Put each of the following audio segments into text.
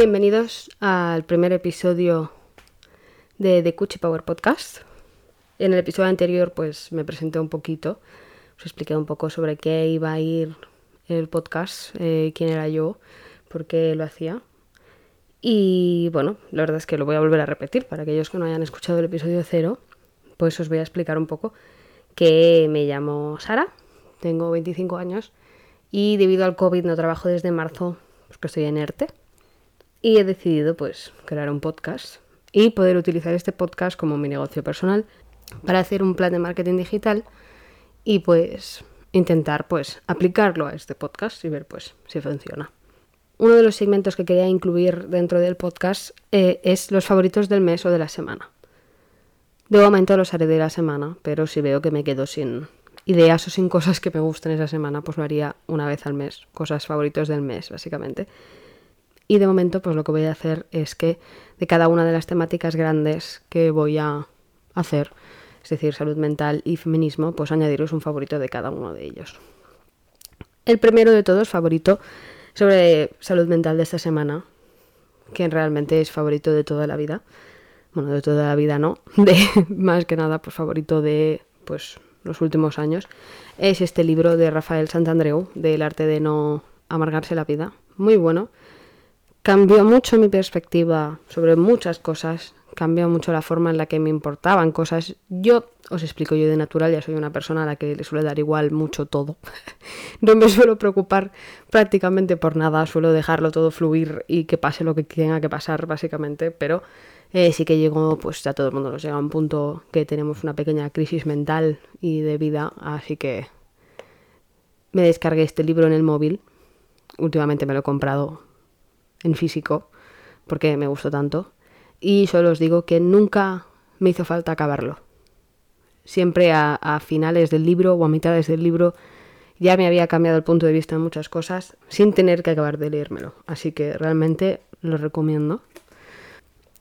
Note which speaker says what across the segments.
Speaker 1: Bienvenidos al primer episodio de The Cuchi Power Podcast. En el episodio anterior pues me presenté un poquito, os expliqué un poco sobre qué iba a ir el podcast, eh, quién era yo, por qué lo hacía. Y bueno, la verdad es que lo voy a volver a repetir para aquellos que no hayan escuchado el episodio cero, pues os voy a explicar un poco que me llamo Sara, tengo 25 años y debido al COVID no trabajo desde marzo, porque estoy en ERTE. Y he decidido pues crear un podcast y poder utilizar este podcast como mi negocio personal para hacer un plan de marketing digital y pues intentar pues aplicarlo a este podcast y ver pues si funciona. Uno de los segmentos que quería incluir dentro del podcast eh, es los favoritos del mes o de la semana. De momento los haré de la semana, pero si veo que me quedo sin ideas o sin cosas que me gusten esa semana, pues lo haría una vez al mes, cosas favoritos del mes, básicamente. Y de momento, pues lo que voy a hacer es que de cada una de las temáticas grandes que voy a hacer, es decir, salud mental y feminismo, pues añadiros un favorito de cada uno de ellos. El primero de todos, favorito sobre salud mental de esta semana, que realmente es favorito de toda la vida. Bueno, de toda la vida no, de más que nada, pues favorito de pues los últimos años, es este libro de Rafael Santandreu, del arte de no amargarse la vida. Muy bueno. Cambió mucho mi perspectiva sobre muchas cosas, cambió mucho la forma en la que me importaban cosas. Yo os explico, yo de natural ya soy una persona a la que le suele dar igual mucho todo. no me suelo preocupar prácticamente por nada, suelo dejarlo todo fluir y que pase lo que tenga que pasar, básicamente, pero eh, sí que llegó, pues ya todo el mundo nos llega a un punto que tenemos una pequeña crisis mental y de vida, así que me descargué este libro en el móvil. Últimamente me lo he comprado en físico porque me gustó tanto. Y solo os digo que nunca me hizo falta acabarlo. Siempre a, finales del libro o a mitades del libro ya me había cambiado el punto de vista en muchas cosas sin tener que acabar de leérmelo. Así que realmente lo recomiendo.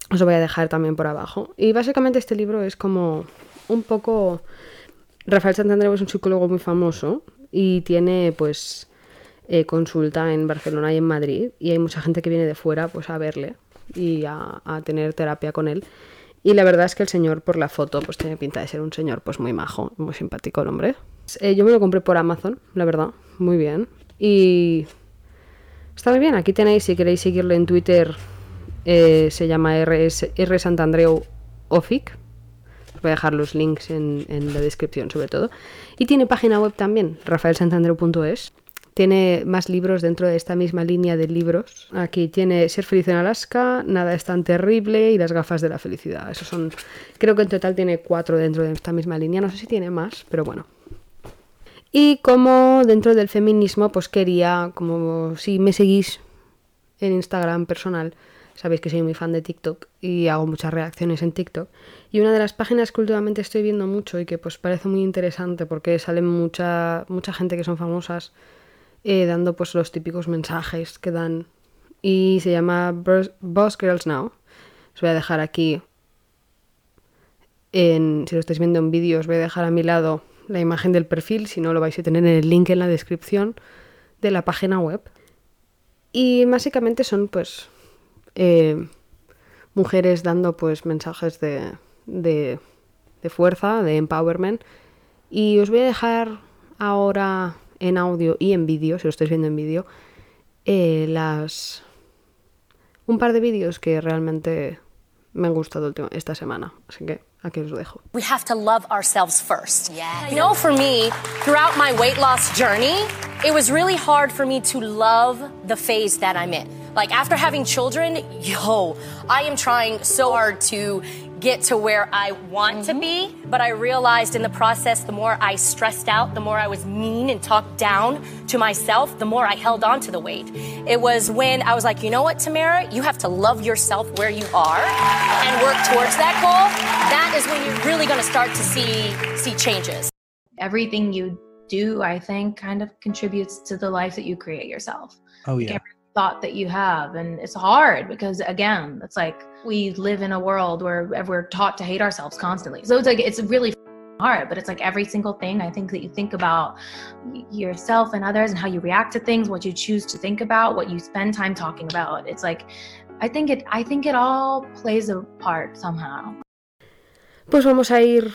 Speaker 1: Os lo voy a dejar también por abajo. Y básicamente este libro es como un poco... Rafael Santandreu es un psicólogo muy famoso y tiene pues eh, consulta en Barcelona y en Madrid y hay mucha gente que viene de fuera pues a verle y a, tener terapia con él. Y la verdad es que el señor por la foto pues tiene pinta de ser un señor pues muy majo, muy simpático el hombre. Eh, yo me lo compré por Amazon, la verdad, muy bien. Y está muy bien, aquí tenéis si queréis seguirle en Twitter eh, se llama R Santandreu Ofic. Os voy a dejar los links en, en, la descripción, sobre todo. Y tiene página web también, rafaelsantandreu.es. Tiene más libros dentro de esta misma línea de libros. Aquí tiene Ser feliz en Alaska, Nada es tan terrible y Las gafas de la felicidad. Esos son, creo que en total tiene cuatro dentro de esta misma línea. No sé si tiene más, pero bueno. Y como dentro del feminismo, pues quería, como si me seguís en Instagram personal, Sabéis que soy muy fan de TikTok y hago muchas reacciones en TikTok. Y una de las páginas que últimamente estoy viendo mucho y que pues parece muy interesante porque sale mucha, mucha gente que son famosas eh, dando pues los típicos mensajes que dan. Y se llama Boss Girls Now. Os voy a dejar aquí, en, si lo estáis viendo en vídeo, os voy a dejar a mi lado la imagen del perfil, si no lo vais a tener en el link en la descripción de la página web. Y básicamente son pues eh, mujeres dando pues mensajes de, de, de, fuerza, de empowerment. Y os voy a dejar ahora en audio y en vídeo, si lo estáis viendo en vídeo, eh, las un par de vídeos que realmente me han gustado esta semana. Así que aquí os lo dejo.
Speaker 2: We have to love ourselves first. Yeah. You know, for me, throughout my weight loss journey, it was really hard for me to love the phase that I'm in. Like after having children, yo, I am trying so hard to get to where I want mm-hmm. to be, but I realized in the process the more I stressed out, the more I was mean and talked down to myself, the more I held on to the weight. It was when I was like, you know what, Tamara, you have to love yourself where you are and work towards that goal. That is when you're really going to start to see see changes.
Speaker 3: Everything you do, I think, kind of contributes to the life that you create yourself.
Speaker 4: Oh yeah.
Speaker 3: Like thought that you have and it's hard because again it's like we live in a world where we're taught to hate ourselves constantly so it's like it's really hard but it's like every single thing i think that you think about yourself and others and how you react to things what you choose to think about what you spend time talking about it's like I think it I think it all plays a part somehow.
Speaker 1: Pues vamos a ir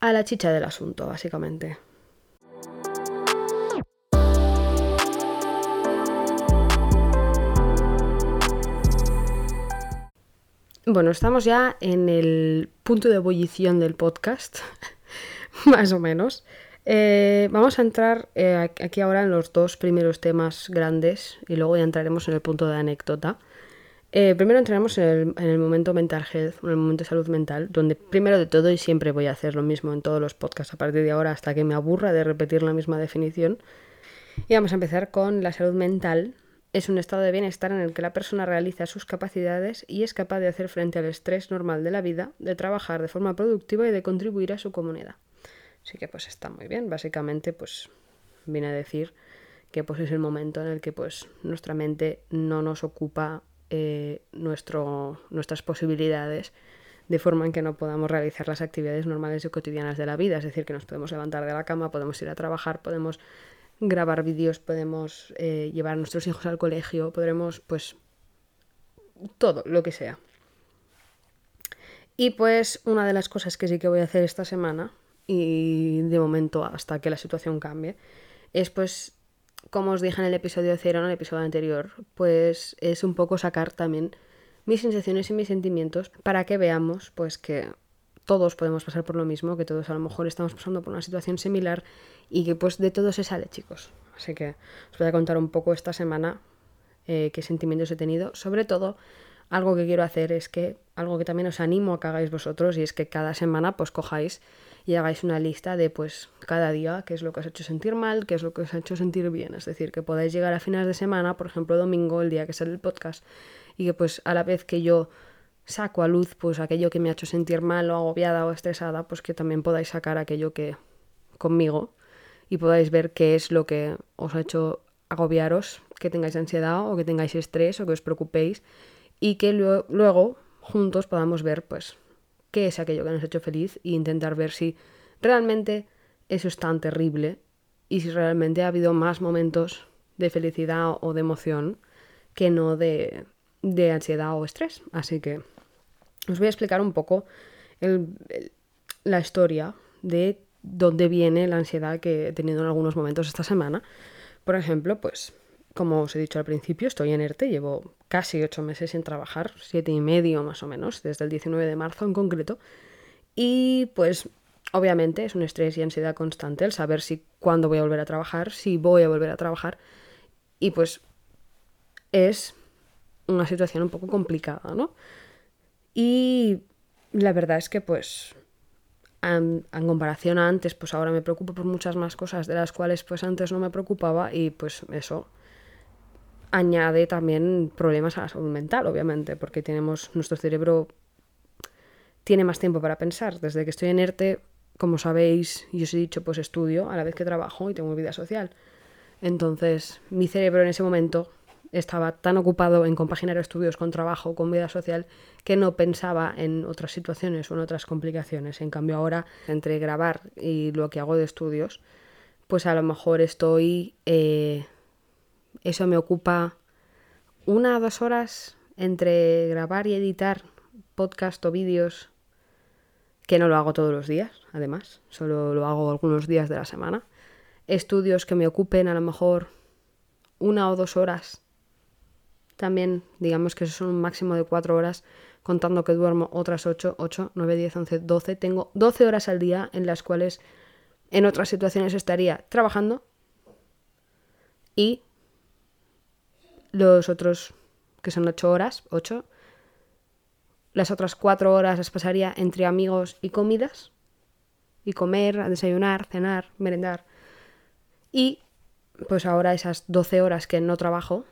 Speaker 1: a la chicha del asunto, básicamente. Bueno, estamos ya en el punto de ebullición del podcast, más o menos. Eh, vamos a entrar eh, aquí ahora en los dos primeros temas grandes y luego ya entraremos en el punto de anécdota. Eh, primero entraremos en el, momento mental health, en el momento de salud mental, donde primero de todo y siempre voy a hacer lo mismo en todos los podcasts a partir de ahora hasta que me aburra de repetir la misma definición. Y vamos a empezar con la salud mental, es un estado de bienestar en el que la persona realiza sus capacidades y es capaz de hacer frente al estrés normal de la vida, de trabajar de forma productiva y de contribuir a su comunidad. Así que pues está muy bien. Básicamente pues viene a decir que pues es el momento en el que pues nuestra mente no nos ocupa eh, nuestras posibilidades de forma en que no podamos realizar las actividades normales y cotidianas de la vida. Es decir, que nos podemos levantar de la cama, podemos ir a trabajar, podemos grabar vídeos, podemos eh, llevar a nuestros hijos al colegio, podremos, pues, todo, lo que sea. Y pues una de las cosas que sí que voy a hacer esta semana, y de momento hasta que la situación cambie, es pues, como os dije en el episodio cero, en el episodio anterior, pues es un poco sacar también mis sensaciones y mis sentimientos para que veamos pues que todos podemos pasar por lo mismo, que todos a lo mejor estamos pasando por una situación similar y que pues de todo se sale, chicos. Así que os voy a contar un poco esta semana eh, qué sentimientos he tenido. Sobre todo, algo que quiero hacer es que, algo que también os animo a que hagáis vosotros, y es que cada semana pues cojáis y hagáis una lista de pues cada día qué es lo que os ha hecho sentir mal, qué es lo que os ha hecho sentir bien. Es decir, que podáis llegar a finales de semana, por ejemplo domingo, el día que sale el podcast, y que pues a la vez que yo saco a luz pues aquello que me ha hecho sentir mal o agobiada o estresada, pues que también podáis sacar aquello que conmigo y podáis ver qué es lo que os ha hecho agobiaros, que tengáis ansiedad o que tengáis estrés o que os preocupéis y que luego juntos podamos ver pues qué es aquello que nos ha hecho feliz e intentar ver si realmente eso es tan terrible y si realmente ha habido más momentos de felicidad o de emoción que no de, de ansiedad o estrés. Así que os voy a explicar un poco la historia de dónde viene la ansiedad que he tenido en algunos momentos esta semana. Por ejemplo, pues, como os he dicho al principio, estoy en ERTE, llevo casi ocho meses sin trabajar, siete y medio más o menos, desde el 19 de marzo en concreto. Y pues, obviamente, es un estrés y ansiedad constante el saber si cuándo voy a volver a trabajar, si voy a volver a trabajar. Y pues, es una situación un poco complicada, ¿no? Y la verdad es que pues en, comparación a antes, pues ahora me preocupo por muchas más cosas de las cuales pues antes no me preocupaba y pues eso añade también problemas a la salud mental, obviamente, porque tenemos nuestro cerebro tiene más tiempo para pensar. Desde que estoy en ERTE, como sabéis, y os he dicho, pues estudio a la vez que trabajo y tengo vida social. Entonces, mi cerebro en ese momento estaba tan ocupado en compaginar estudios con trabajo, con vida social, que no pensaba en otras situaciones o en otras complicaciones. En cambio ahora, entre grabar y lo que hago de estudios, pues a lo mejor estoy... Eh, eso me ocupa una o dos horas entre grabar y editar podcast o vídeos, que no lo hago todos los días, además, solo lo hago algunos días de la semana. Estudios que me ocupen a lo mejor una o dos horas también digamos que son un máximo de 4 horas, contando que duermo otras 8, 8, 9, 10, 11, 12. Tengo 12 horas al día en las cuales en otras situaciones estaría trabajando y los otros, que son 8 horas, 8, las otras 4 horas las pasaría entre amigos y comidas, y comer, desayunar, cenar, merendar. Y pues ahora esas 12 horas que no trabajo,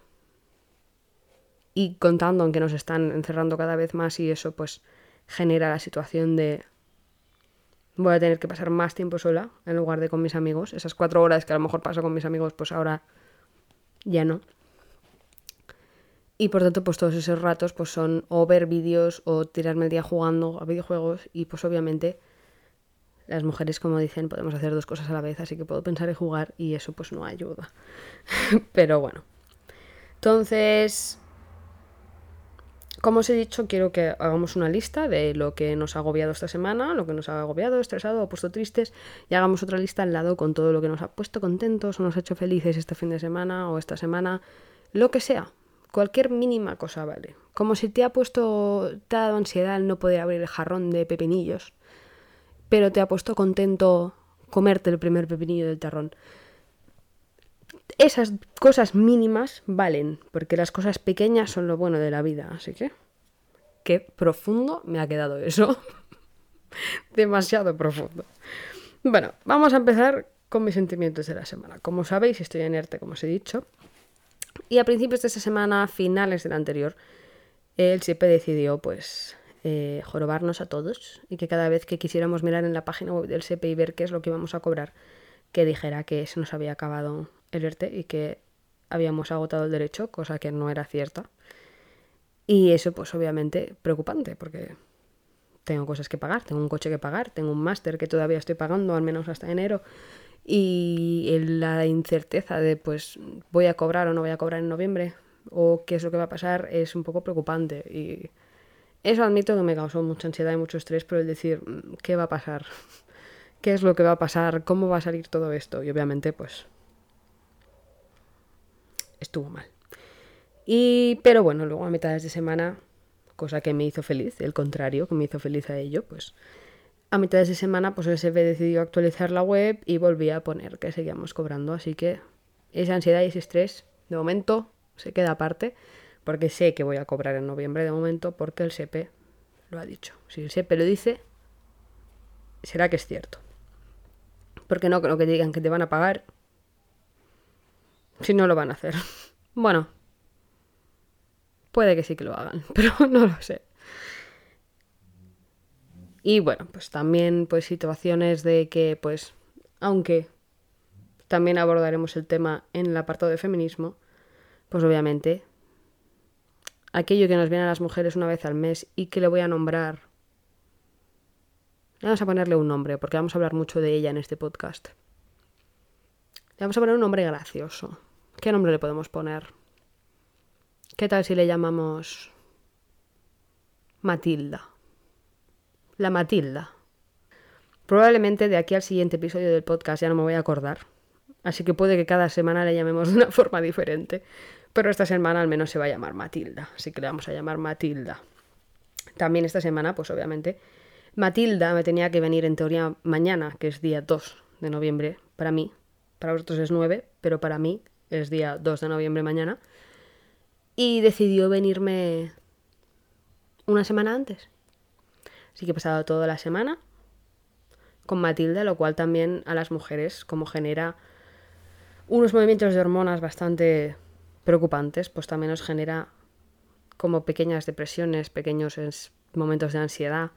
Speaker 1: y contando aunque nos están encerrando cada vez más y eso pues genera la situación de voy a tener que pasar más tiempo sola en lugar de con mis amigos. Esas cuatro horas que a lo mejor paso con mis amigos, pues ahora ya no. Y por tanto, pues todos esos ratos pues son o ver vídeos o tirarme el día jugando a videojuegos y pues obviamente las mujeres, como dicen, podemos hacer dos cosas a la vez, así que puedo pensar en jugar y eso pues no ayuda. Pero bueno. Entonces, como os he dicho, quiero que hagamos una lista de lo que nos ha agobiado esta semana, lo que nos ha agobiado, estresado o puesto tristes, y hagamos otra lista al lado con todo lo que nos ha puesto contentos o nos ha hecho felices este fin de semana o esta semana, lo que sea. Cualquier mínima cosa vale. Como si te ha puesto, te ha dado ansiedad no poder abrir el jarrón de pepinillos, pero te ha puesto contento comerte el primer pepinillo del tarrón esas cosas mínimas valen, porque las cosas pequeñas son lo bueno de la vida, así que qué profundo me ha quedado eso. Demasiado profundo. Bueno, vamos a empezar con mis sentimientos de la semana. Como sabéis, estoy en ERTE, como os he dicho. Y a principios de esta semana, finales de la anterior, el SIPE decidió, pues, eh, jorobarnos a todos y que cada vez que quisiéramos mirar en la página web del SEPE y ver qué es lo que íbamos a cobrar, que dijera que se nos había acabado el y que habíamos agotado el derecho, cosa que no era cierta. Y eso, pues obviamente, preocupante, porque tengo cosas que pagar, tengo un coche que pagar, tengo un máster que todavía estoy pagando, al menos hasta enero, y la incerteza de, pues, voy a cobrar o no voy a cobrar en noviembre, o qué es lo que va a pasar, es un poco preocupante. Y eso admito que me causó mucha ansiedad y mucho estrés por el decir, mm, ¿qué va a pasar? ¿Qué es lo que va a pasar? ¿Cómo va a salir todo esto? Y obviamente, pues, estuvo mal. Y, pero bueno, luego a mitades de semana, cosa que me hizo feliz, el contrario, que me hizo feliz a ello, pues a mitades de semana, pues SF decidió actualizar la web y volví a poner que seguíamos cobrando. Así que esa ansiedad y ese estrés, de momento, se queda aparte, porque sé que voy a cobrar en noviembre de momento, porque el SEPE lo ha dicho. Si el SEPE lo dice, será que es cierto. Porque no creo que digan que te van a pagar si no lo van a hacer. Bueno, puede que sí que lo hagan, pero no lo sé. Y bueno, pues también pues situaciones de que pues aunque también abordaremos el tema en el apartado de feminismo, pues obviamente aquello que nos viene a las mujeres una vez al mes y que le voy a nombrar. Vamos a ponerle un nombre porque vamos a hablar mucho de ella en este podcast. Le vamos a poner un nombre gracioso. ¿Qué nombre le podemos poner? ¿Qué tal si le llamamos Matilda? La Matilda. Probablemente de aquí al siguiente episodio del podcast ya no me voy a acordar. Así que puede que cada semana le llamemos de una forma diferente. Pero esta semana al menos se va a llamar Matilda. Así que le vamos a llamar Matilda. También esta semana, pues obviamente, Matilda me tenía que venir en teoría mañana, que es día 2 de noviembre, para mí. Para vosotros es 9, pero para mí es día 2 de noviembre mañana, y decidió venirme una semana antes. Así que he pasado toda la semana con Matilda, lo cual también a las mujeres como genera unos movimientos de hormonas bastante preocupantes, pues también nos genera como pequeñas depresiones, pequeños momentos de ansiedad,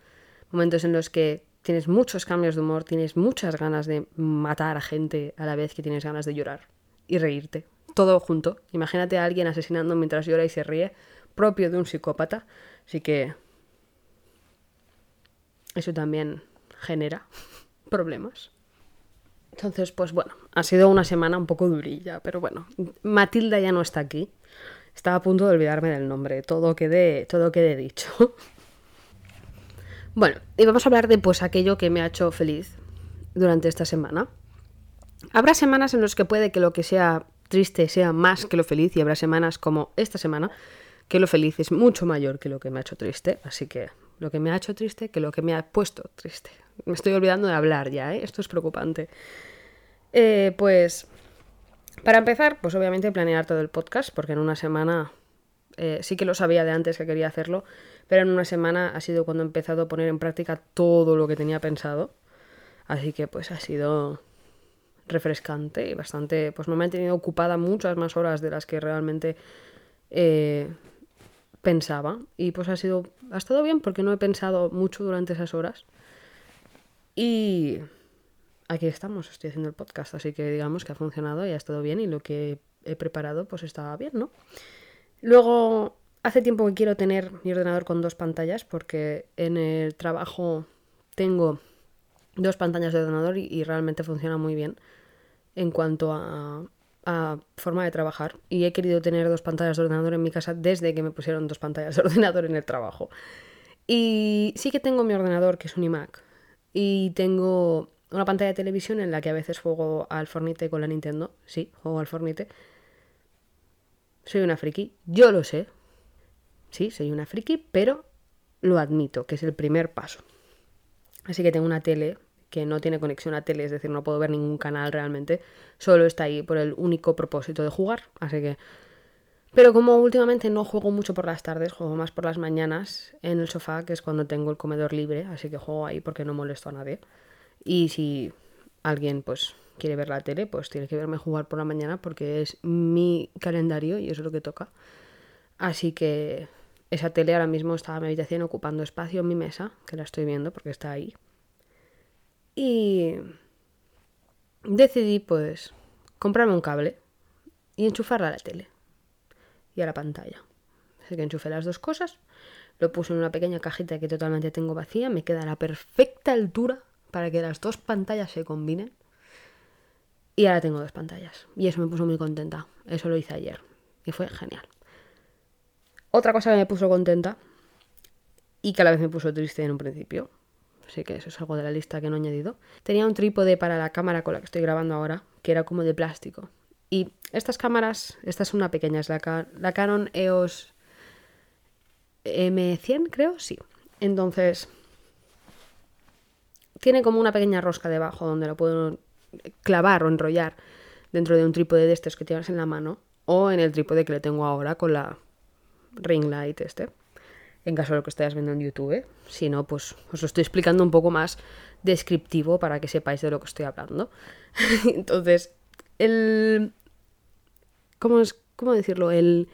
Speaker 1: momentos en los que tienes muchos cambios de humor, tienes muchas ganas de matar a gente a la vez que tienes ganas de llorar y reírte. Todo junto. Imagínate a alguien asesinando mientras llora y se ríe, propio de un psicópata. Así que eso también genera problemas. Entonces, pues bueno, ha sido una semana un poco durilla, pero bueno, Matilda ya no está aquí. Estaba a punto de olvidarme del nombre, todo quede, todo quede dicho. Bueno, y vamos a hablar de pues aquello que me ha hecho feliz durante esta semana. Habrá semanas en las que puede que lo que sea triste sea más que lo feliz y habrá semanas como esta semana que lo feliz es mucho mayor que lo que me ha hecho triste. Así que lo que me ha hecho triste que lo que me ha puesto triste. Me estoy olvidando de hablar ya, ¿eh? Esto es preocupante. Eh, pues, para empezar, pues obviamente planear todo el podcast, porque en una semana eh, sí que lo sabía de antes que quería hacerlo, pero en una semana ha sido cuando he empezado a poner en práctica todo lo que tenía pensado. Así que pues ha sido refrescante y bastante, pues no me han tenido ocupada muchas más horas de las que realmente eh, pensaba. Y pues ha sido, ha estado bien porque no he pensado mucho durante esas horas. Y aquí estamos, estoy haciendo el podcast, así que digamos que ha funcionado y ha estado bien y lo que he preparado pues estaba bien, ¿no? Luego, hace tiempo que quiero tener mi ordenador con dos pantallas porque en el trabajo tengo dos pantallas de ordenador y realmente funciona muy bien en cuanto a, forma de trabajar y he querido tener dos pantallas de ordenador en mi casa desde que me pusieron dos pantallas de ordenador en el trabajo. Y sí que tengo mi ordenador, que es un iMac, y tengo una pantalla de televisión en la que a veces juego al Fornite con la Nintendo. Sí, juego al Fornite. Soy una friki, yo lo sé. Sí, soy una friki, pero lo admito, que es el primer paso. Así que tengo una tele que no tiene conexión a tele, es decir, no puedo ver ningún canal realmente, solo está ahí por el único propósito de jugar, así que... Pero como últimamente no juego mucho por las tardes, juego más por las mañanas en el sofá, que es cuando tengo el comedor libre, así que juego ahí porque no molesto a nadie. Y si alguien pues quiere ver la tele, pues tiene que verme jugar por la mañana porque es mi calendario y eso es lo que toca. Así que esa tele ahora mismo está en mi habitación ocupando espacio en mi mesa, que la estoy viendo porque está ahí. Y decidí pues comprarme un cable y enchufarla a la tele y a la pantalla. Así que enchufé las dos cosas, lo puse en una pequeña cajita que totalmente tengo vacía, me queda a la perfecta altura para que las dos pantallas se combinen. Y ahora tengo dos pantallas. Y eso me puso muy contenta. Eso lo hice ayer. Y fue genial. Otra cosa que me puso contenta y que a la vez me puso triste en un principio Así que eso es algo de la lista que no he añadido. Tenía un trípode para la cámara con la que estoy grabando ahora, que era como de plástico. Y estas cámaras, esta es una pequeña, es la, Canon EOS M100, creo, sí. Entonces, tiene como una pequeña rosca debajo donde lo puedo clavar o enrollar dentro de un trípode de estos que tienes en la mano o en el trípode que le tengo ahora con la ring light este en caso de lo que estéis viendo en YouTube. Si no, pues os lo estoy explicando un poco más descriptivo para que sepáis de lo que estoy hablando. Entonces, el... ¿Cómo, es, ¿Cómo decirlo? El,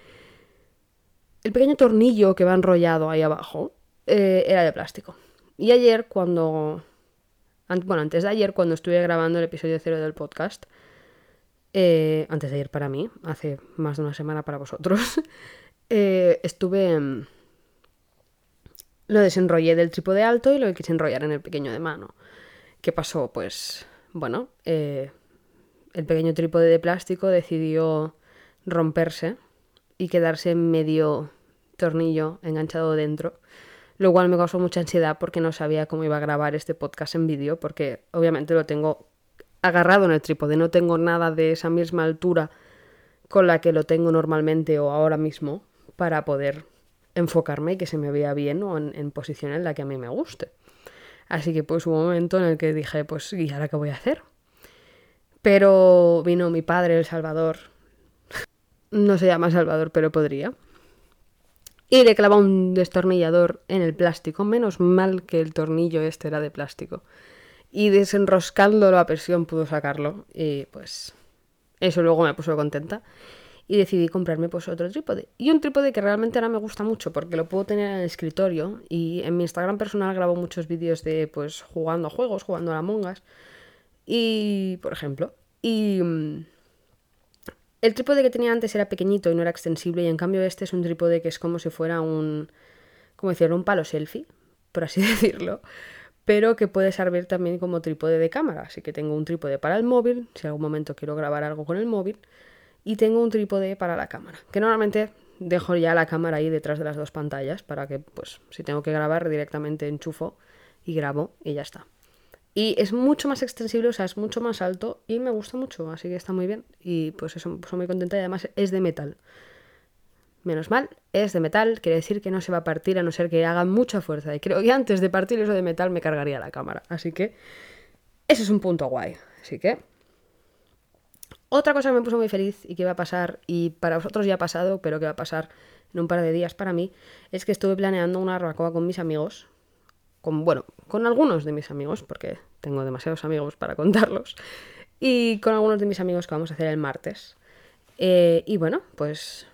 Speaker 1: el pequeño tornillo que va enrollado ahí abajo eh, era de plástico. Y ayer cuando... Bueno, antes de ayer cuando estuve grabando el episodio cero del podcast, eh, antes de ayer para mí, hace más de una semana para vosotros, eh, estuve lo desenrollé del trípode alto y lo quise enrollar en el pequeño de mano. ¿Qué pasó? Pues, bueno, eh, el pequeño trípode de plástico decidió romperse y quedarse medio tornillo enganchado dentro, lo cual me causó mucha ansiedad porque no sabía cómo iba a grabar este podcast en vídeo, porque obviamente lo tengo agarrado en el trípode, no tengo nada de esa misma altura con la que lo tengo normalmente o ahora mismo para poder enfocarme y que se me vea bien o en, posición en la que a mí me guste. Así que pues hubo un momento en el que dije, pues, ¿y ahora qué voy a hacer? Pero vino mi padre, el Salvador. no se llama Salvador, pero podría. Y le clavó un destornillador en el plástico. Menos mal que el tornillo este era de plástico. Y desenroscándolo a presión pudo sacarlo. Y pues eso luego me puso contenta y decidí comprarme pues otro trípode. Y un trípode que realmente ahora me gusta mucho porque lo puedo tener en el escritorio y en mi Instagram personal grabo muchos vídeos de pues jugando a juegos, jugando a la mongas y por ejemplo, y mm, el trípode que tenía antes era pequeñito y no era extensible y en cambio este es un trípode que es como si fuera un como decirlo, un palo selfie, por así decirlo, pero que puede servir también como trípode de cámara, así que tengo un trípode para el móvil, si en algún momento quiero grabar algo con el móvil y tengo un trípode para la cámara, que normalmente dejo ya la cámara ahí detrás de las dos pantallas para que, pues, si tengo que grabar directamente enchufo y grabo y ya está. Y es mucho más extensible, o sea, es mucho más alto y me gusta mucho, así que está muy bien. Y pues eso, pues, muy contenta y además es de metal. Menos mal, es de metal, quiere decir que no se va a partir a no ser que haga mucha fuerza. Y creo que antes de partir eso de metal me cargaría la cámara. Así que ese es un punto guay. Así que otra cosa que me puso muy feliz y que va a pasar, y para vosotros ya ha pasado, pero que va a pasar en un par de días para mí, es que estuve planeando una barbacoa con mis amigos, con, bueno, con algunos de mis amigos, porque tengo demasiados amigos para contarlos, y con algunos de mis amigos que vamos a hacer el martes. Eh, y bueno, pues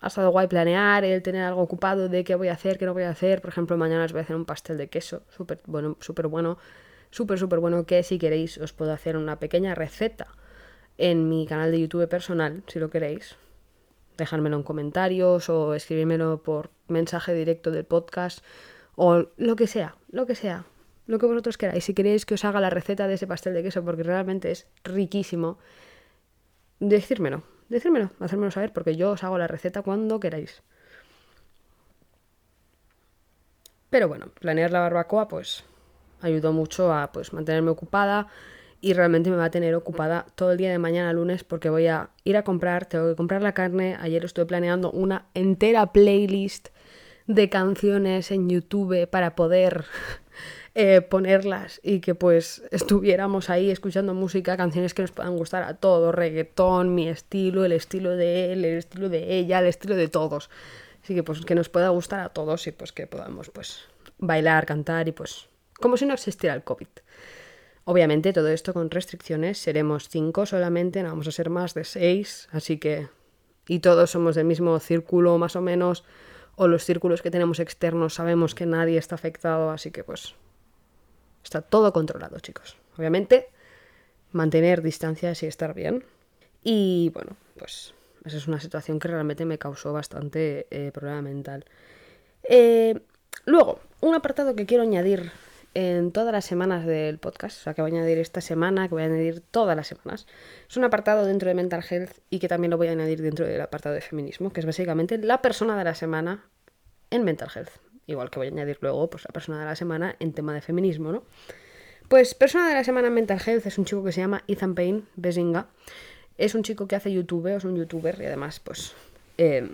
Speaker 1: ha estado guay planear, el tener algo ocupado de qué voy a hacer, qué no voy a hacer. Por ejemplo, mañana os voy a hacer un pastel de queso, súper bueno, súper bueno, súper, súper bueno, que si queréis os puedo hacer una pequeña receta en mi canal de YouTube personal, si lo queréis. Dejármelo en comentarios o escribírmelo por mensaje directo del podcast o lo que sea, lo que sea, lo que vosotros queráis. Si queréis que os haga la receta de ese pastel de queso porque realmente es riquísimo, decírmelo, decírmelo, hacérmelo saber porque yo os hago la receta cuando queráis. Pero bueno, planear la barbacoa pues ayudó mucho a pues mantenerme ocupada y realmente me va a tener ocupada todo el día de mañana lunes porque voy a ir a comprar, tengo que comprar la carne. Ayer estoy planeando una entera playlist de canciones en YouTube para poder eh, ponerlas y que pues estuviéramos ahí escuchando música, canciones que nos puedan gustar a todos, reggaetón, mi estilo, el estilo de él, el estilo de ella, el estilo de todos. Así que pues que nos pueda gustar a todos y pues que podamos pues bailar, cantar y pues como si no existiera el COVID. Obviamente todo esto con restricciones, seremos cinco solamente, no vamos a ser más de seis, así que... Y todos somos del mismo círculo más o menos, o los círculos que tenemos externos sabemos que nadie está afectado, así que pues está todo controlado, chicos. Obviamente mantener distancias y estar bien. Y bueno, pues esa es una situación que realmente me causó bastante eh, problema mental. Eh, luego, un apartado que quiero añadir en todas las semanas del podcast, o sea, que voy a añadir esta semana, que voy a añadir todas las semanas. Es un apartado dentro de Mental Health y que también lo voy a añadir dentro del apartado de feminismo, que es básicamente la persona de la semana en Mental Health. Igual que voy a añadir luego pues, la persona de la semana en tema de feminismo, ¿no? Pues persona de la semana en Mental Health es un chico que se llama Ethan Payne Bezinga. Es un chico que hace YouTube, es un youtuber y además pues eh,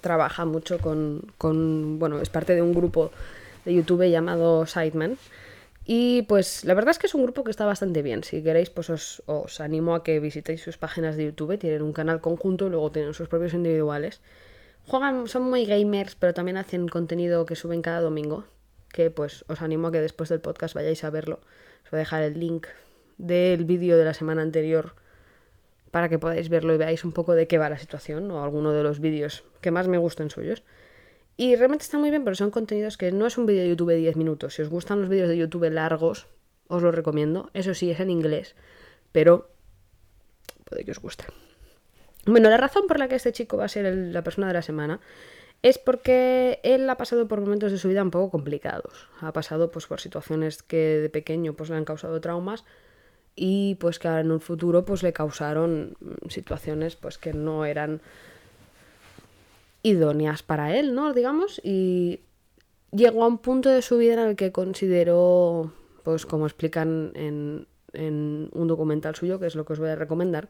Speaker 1: trabaja mucho con, con, bueno, es parte de un grupo de YouTube llamado Sideman. Y pues la verdad es que es un grupo que está bastante bien. Si queréis, pues os, os, animo a que visitéis sus páginas de YouTube. Tienen un canal conjunto luego tienen sus propios individuales. Juegan, son muy gamers, pero también hacen contenido que suben cada domingo. Que pues os animo a que después del podcast vayáis a verlo. Os voy a dejar el link del vídeo de la semana anterior para que podáis verlo y veáis un poco de qué va la situación o alguno de los vídeos que más me gustan suyos. Y realmente está muy bien, pero son contenidos que no es un vídeo de YouTube de 10 minutos. Si os gustan los vídeos de YouTube largos, os lo recomiendo. Eso sí, es en inglés, pero puede que os guste. Bueno, la razón por la que este chico va a ser la persona de la semana es porque él ha pasado por momentos de su vida un poco complicados. Ha pasado pues por situaciones que de pequeño pues le han causado traumas y pues que en un futuro pues le causaron situaciones pues que no eran idóneas para él, ¿no? Digamos, y llegó a un punto de su vida en el que consideró, pues como explican en, en un documental suyo, que es lo que os voy a recomendar,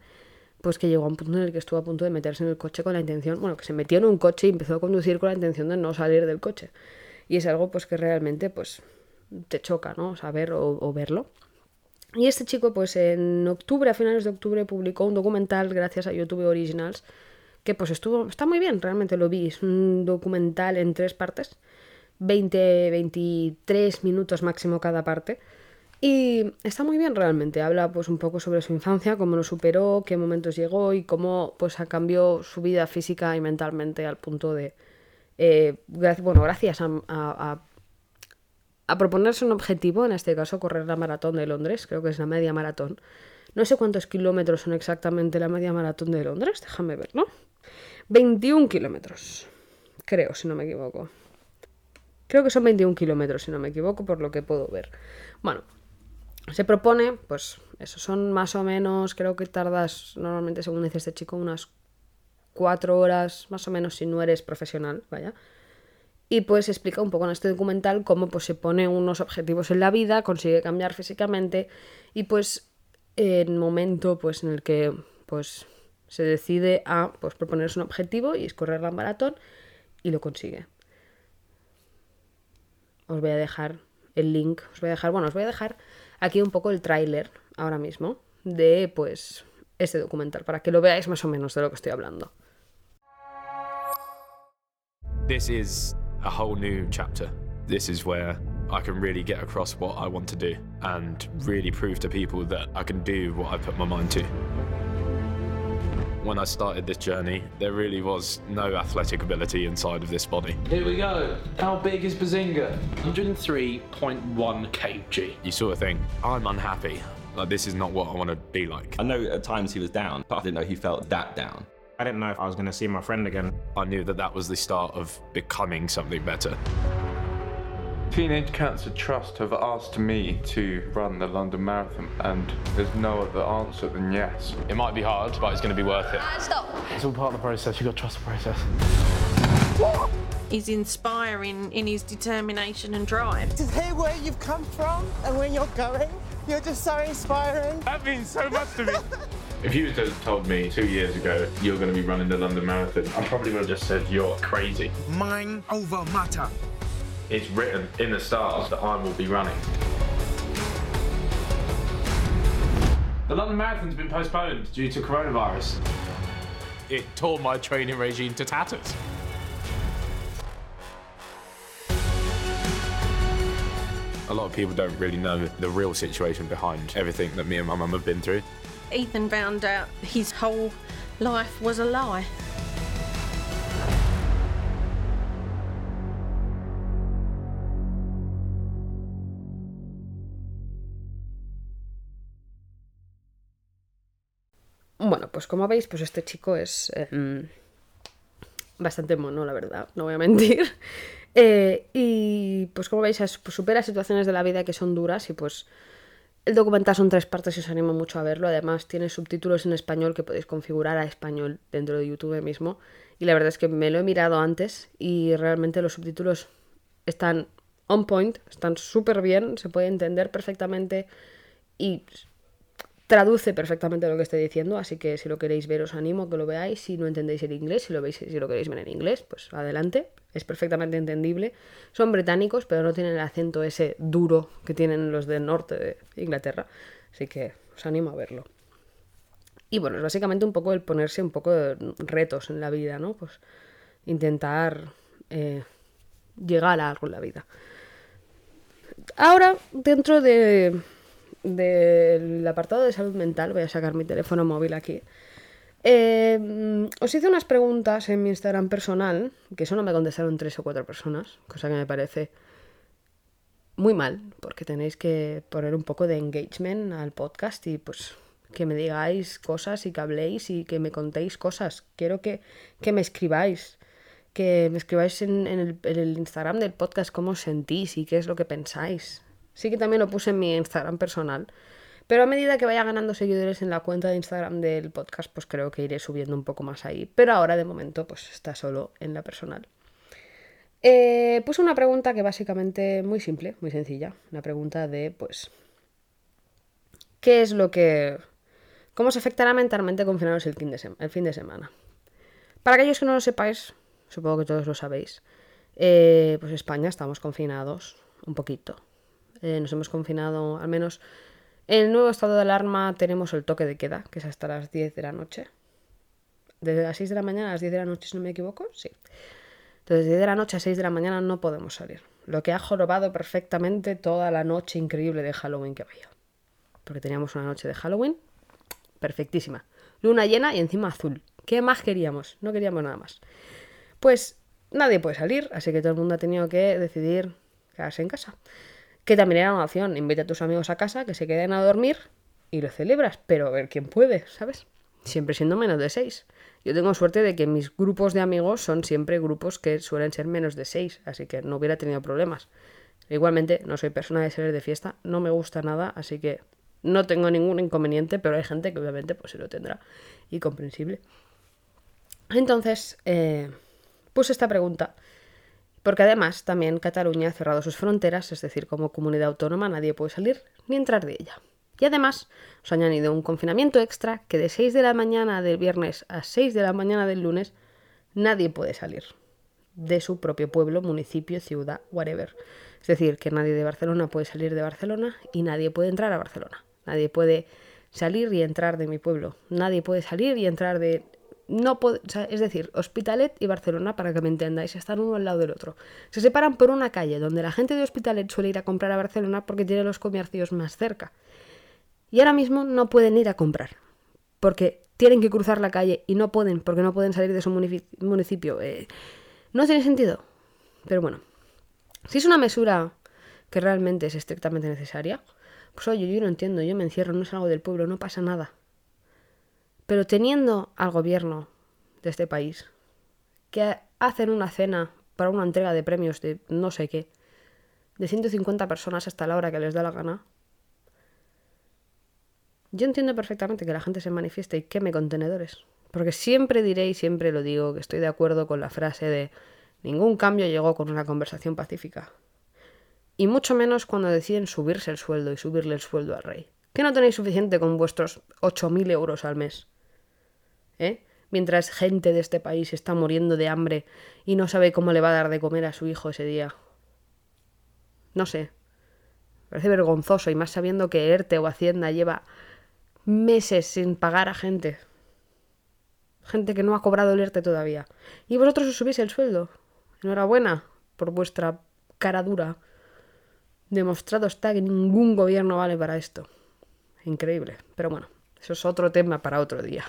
Speaker 1: pues que llegó a un punto en el que estuvo a punto de meterse en el coche con la intención, bueno, que se metió en un coche y empezó a conducir con la intención de no salir del coche. Y es algo pues que realmente pues te choca, ¿no? Saber o, o verlo. Y este chico pues en octubre, a finales de octubre, publicó un documental gracias a YouTube Originals que pues estuvo, está muy bien, realmente lo vi, es un documental en tres partes, 20, 23 minutos máximo cada parte. Y está muy bien realmente, habla pues un poco sobre su infancia, cómo lo superó, qué momentos llegó y cómo pues cambiado su vida física y mentalmente al punto de, eh, bueno, gracias a, a, a, proponerse un objetivo, en este caso correr la maratón de Londres, creo que es la media maratón. No sé cuántos kilómetros son exactamente la media maratón de Londres, déjame ver, ¿no? 21 kilómetros, creo, si no me equivoco. Creo que son 21 kilómetros, si no me equivoco, por lo que puedo ver. Bueno, se propone, pues eso, son más o menos, creo que tardas, normalmente según dice este chico, unas 4 horas, más o menos, si no eres profesional, vaya. Y pues explica un poco en este documental cómo pues se pone unos objetivos en la vida, consigue cambiar físicamente y pues el momento pues en el que pues se decide a pues, proponerse un objetivo y es correr la maratón y lo consigue. Os voy a dejar el link, os voy a dejar, bueno, os voy a dejar aquí un poco el tráiler ahora mismo de pues este documental para que lo veáis más o menos de lo que estoy hablando.
Speaker 4: This is a whole new chapter. This is where I can really get across what I want to do and really prove to people that I can do what I put my mind to. when I started this journey, there really was no athletic ability inside of this body.
Speaker 5: Here we go. How big is Bazinga? 103.1 kg.
Speaker 4: You sort of think, I'm unhappy. Like, this is not what I want to be like.
Speaker 6: I know at times he was down, but I didn't know he felt that down.
Speaker 7: I didn't know if I was going to see my friend again.
Speaker 4: I knew that that was the start of becoming something better.
Speaker 7: Teenage Cancer Trust have asked me to run the London Marathon, and there's no other answer than yes.
Speaker 4: It might be hard, but it's going to be worth it.
Speaker 2: Stop.
Speaker 5: It's all part of the process. You've got to trust the process.
Speaker 8: He's inspiring in his determination and drive.
Speaker 9: To hear where you've come from and where you're going, you're just so inspiring.
Speaker 4: That means so much to me. If you had told me two years ago you're going to be running the London Marathon, I probably would have just said you're crazy.
Speaker 10: Mind over matter.
Speaker 4: It's written in the stars that I will be running.
Speaker 5: The London Marathon's been postponed due to coronavirus.
Speaker 4: It tore my training regime to tatters. A lot of people don't really know the real situation behind everything that me and my mum have been through.
Speaker 8: Ethan found out his whole life was a lie.
Speaker 1: Pues como veis, pues este chico es eh, bastante mono, la verdad, no voy a mentir. Eh, y pues como veis, es- pues, supera situaciones de la vida que son duras y pues el documental son tres partes y os animo mucho a verlo. Además tiene subtítulos en español que podéis configurar a español dentro de YouTube mismo. Y la verdad es que me lo he mirado antes y realmente los subtítulos están on point, están súper bien, se puede entender perfectamente y traduce perfectamente lo que estoy diciendo, así que si lo queréis ver os animo a que lo veáis, si no entendéis el inglés, si lo veis, si lo queréis ver en inglés, pues adelante, es perfectamente entendible. Son británicos, pero no tienen el acento ese duro que tienen los del norte de Inglaterra, así que os animo a verlo. Y bueno, es básicamente un poco el ponerse un poco de retos en la vida, ¿no? Pues intentar eh, llegar a algo en la vida. Ahora, dentro de del apartado de salud mental, voy a sacar mi teléfono móvil aquí. eh, os hice unas preguntas en mi Instagram personal, que solo me contestaron tres o cuatro personas, cosa que me parece muy mal, porque tenéis que poner un poco de engagement al podcast y pues que me digáis cosas y que habléis y que me contéis cosas. Quiero que, que me escribáis, que me escribáis en, en el, en el Instagram del podcast cómo os sentís y qué es lo que pensáis. Sí que también lo puse en mi Instagram personal. Pero a medida que vaya ganando seguidores en la cuenta de Instagram del podcast, pues creo que iré subiendo un poco más ahí. Pero ahora de momento, pues está solo en la personal. Eh, puse una pregunta que básicamente muy simple, muy sencilla. Una pregunta de, pues, ¿qué es lo que... ¿Cómo os afectará mentalmente confinaros el fin de, el fin de semana? Para aquellos que no lo sepáis, supongo que todos lo sabéis, eh, pues España estamos confinados un poquito. Eh, nos hemos confinado al menos... En el nuevo estado de alarma tenemos el toque de queda, que es hasta las 10 de la noche. Desde las 6 de la mañana a las 10 de la noche, si no me equivoco, sí. Entonces, de 10 de la noche a 6 de la mañana no podemos salir. Lo que ha jorobado perfectamente toda la noche increíble de Halloween que había. Porque teníamos una noche de Halloween perfectísima. Luna llena y encima azul. ¿Qué más queríamos? No queríamos nada más. Pues nadie puede salir, así que todo el mundo ha tenido que decidir quedarse en casa. Que también era una opción. Invita a tus amigos a casa, que se queden a dormir y lo celebras, pero a ver quién puede, ¿sabes? Siempre siendo menos de seis. Yo tengo suerte de que mis grupos de amigos son siempre grupos que suelen ser menos de seis, así que no hubiera tenido problemas. Igualmente, no soy persona de salir de fiesta, no me gusta nada, así que no tengo ningún inconveniente, pero hay gente que obviamente pues se lo tendrá y comprensible. Entonces, eh, puse esta pregunta, porque además también Cataluña ha cerrado sus fronteras, es decir, como comunidad autónoma nadie puede salir ni entrar de ella. Y además os han añadido un confinamiento extra que de 6 de la mañana del viernes a 6 de la mañana del lunes nadie puede salir de su propio pueblo, municipio, ciudad, whatever. Es decir, que nadie de Barcelona puede salir de Barcelona y nadie puede entrar a Barcelona. Nadie puede salir y entrar de mi pueblo. Nadie puede salir y entrar de... No o es decir, Hospitalet y Barcelona, para que me entendáis, están uno al lado del otro. Se separan por una calle donde la gente de Hospitalet suele ir a comprar a Barcelona porque tiene los comercios más cerca. Y ahora mismo no pueden ir a comprar. Porque tienen que cruzar la calle y no pueden, porque no pueden salir de su munici- municipio. Eh, no tiene sentido. Pero bueno, si es una mesura que realmente es estrictamente necesaria, pues oye, yo lo entiendo, yo me encierro, no salgo del pueblo, no pasa nada. Pero teniendo al gobierno de este país que hacen una cena para una entrega de premios de no sé qué, de 150 personas hasta la hora que les da la gana. Yo entiendo perfectamente que la gente se manifieste y queme contenedores. Porque siempre diré y siempre lo digo que estoy de acuerdo con la frase de ningún cambio llegó con una conversación pacífica. Y mucho menos cuando deciden subirse el sueldo y subirle el sueldo al rey. ¿Que no tenéis suficiente con vuestros 8.000 euros al mes? ¿Eh? Mientras gente de este país está muriendo de hambre y no sabe cómo le va a dar de comer a su hijo ese día. No sé. Parece vergonzoso y más sabiendo que ERTE o Hacienda lleva meses sin pagar a gente. Gente que no ha cobrado el ERTE todavía. Y vosotros os subís el sueldo. Enhorabuena por vuestra cara dura. Demostrado está que ningún gobierno vale para esto. Increíble. Pero bueno, eso es otro tema para otro día.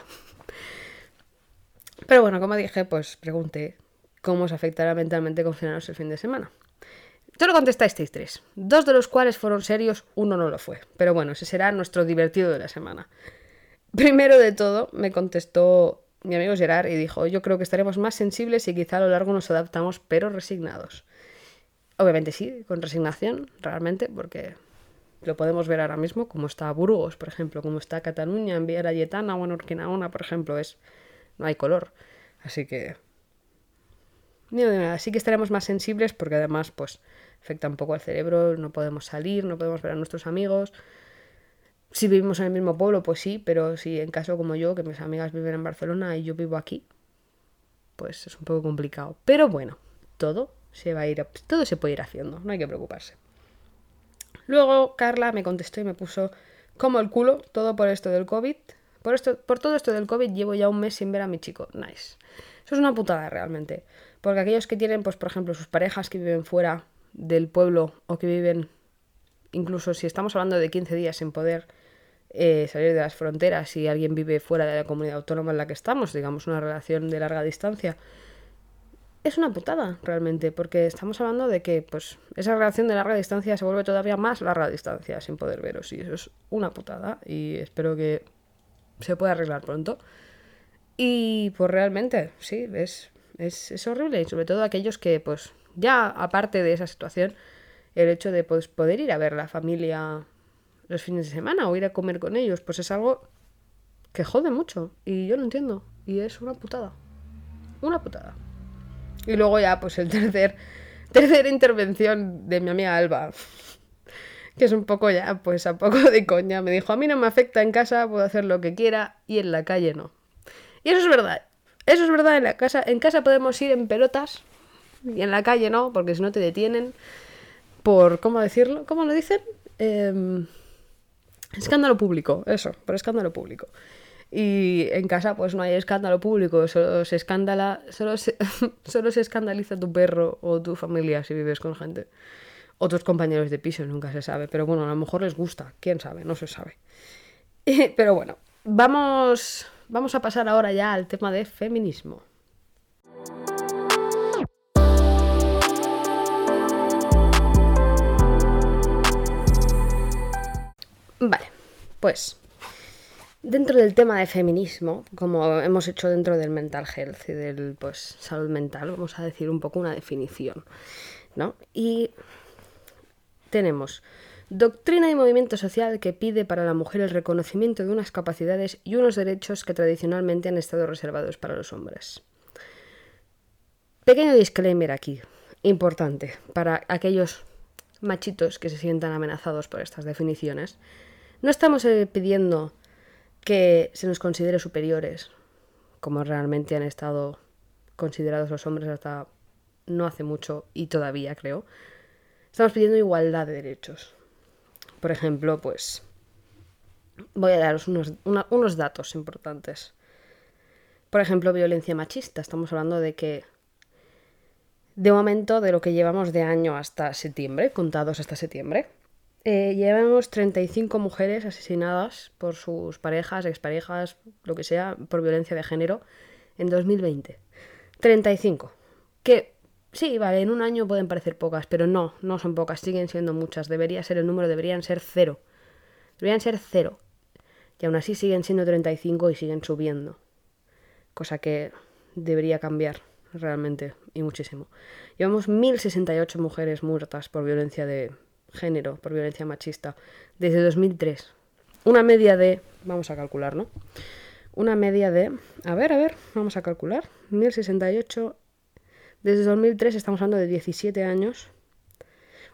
Speaker 1: Pero bueno, como dije, pues pregunté cómo os afectará mentalmente confinaros el fin de semana. Solo contestasteis tres, dos de los cuales fueron serios, uno no lo fue. Pero bueno, ese será nuestro divertido de la semana. Primero de todo, me contestó mi amigo Gerard y dijo, yo creo que estaremos más sensibles y quizá a lo largo nos adaptamos, pero resignados. Obviamente sí, con resignación, realmente, porque lo podemos ver ahora mismo, como está Burgos, por ejemplo, como está Cataluña, en Villa Yetana o en Urquinaona, por ejemplo, es no hay color. Así que... Así que estaremos más sensibles porque además pues afecta un poco al cerebro, no podemos salir, no podemos ver a nuestros amigos. Si vivimos en el mismo pueblo, pues sí, pero si en caso como yo, que mis amigas viven en Barcelona y yo vivo aquí, pues es un poco complicado. Pero bueno, todo se va a ir, todo se puede ir haciendo, no hay que preocuparse. Luego Carla me contestó y me puso como el culo, todo por esto del COVID. Por, esto, por todo esto del COVID llevo ya un mes sin ver a mi chico. Nice. Eso es una putada realmente. Porque aquellos que tienen, pues por ejemplo, sus parejas que viven fuera del pueblo o que viven, incluso si estamos hablando de 15 días sin poder eh, salir de las fronteras y alguien vive fuera de la comunidad autónoma en la que estamos, digamos una relación de larga distancia, es una putada realmente, porque estamos hablando de que pues esa relación de larga distancia se vuelve todavía más larga distancia sin poder veros y eso es una putada y espero que se puede arreglar pronto. Y pues realmente, sí, es, es, horrible. Y sobre todo aquellos que, pues, ya aparte de esa situación, el hecho de pues, poder ir a ver la familia los fines de semana o ir a comer con ellos, pues es algo que jode mucho. Y yo lo entiendo. Y es una putada. Una putada. Y luego ya, pues el tercer, tercera intervención de mi amiga Alba que es un poco ya, pues a poco de coña. Me dijo, a mí no me afecta en casa, puedo hacer lo que quiera y en la calle no. Y eso es verdad. Eso es verdad en la casa. En casa podemos ir en pelotas y en la calle no, porque si no te detienen por, ¿cómo decirlo? ¿Cómo lo dicen? Em, escándalo público, eso, por escándalo público. Y en casa pues no hay escándalo público, solo se escándala, solo se, solo se escandaliza tu perro o tu familia si vives con gente otros compañeros de piso, nunca se sabe. Pero bueno, a lo mejor les gusta, quién sabe, no se sabe. Pero bueno, vamos, vamos a pasar ahora ya al tema de feminismo. Vale, pues dentro del tema de feminismo, como hemos hecho dentro del mental health y del pues salud mental, vamos a decir un poco una definición, ¿no? Y tenemos doctrina y movimiento social que pide para la mujer el reconocimiento de unas capacidades y unos derechos que tradicionalmente han estado reservados para los hombres. Pequeño disclaimer aquí, importante, para aquellos machitos que se sientan amenazados por estas definiciones. No estamos eh, pidiendo que se nos considere superiores, como realmente han estado considerados los hombres hasta no hace mucho y todavía creo, Estamos pidiendo igualdad de derechos. Por ejemplo, pues voy a daros unos, unos datos importantes. Por ejemplo, violencia machista. Estamos hablando de que de momento, de lo que llevamos de año hasta septiembre, contados hasta septiembre, eh, llevamos 35 mujeres asesinadas por sus parejas, exparejas, lo que sea, por violencia de género en 2020. 35. Que Sí, vale, en un año pueden parecer pocas, pero no, no son pocas, siguen siendo muchas. Debería ser el número, deberían ser cero. Deberían ser cero. Y aún así siguen siendo 35 y siguen subiendo. Cosa que debería cambiar realmente, y muchísimo. Llevamos 1.068 mujeres muertas por violencia de género, por violencia machista, desde 2003. Una media de, vamos a calcular, ¿no? Una media de, a ver, a ver, vamos a calcular, 1.068, desde 2003 estamos hablando de 17 años.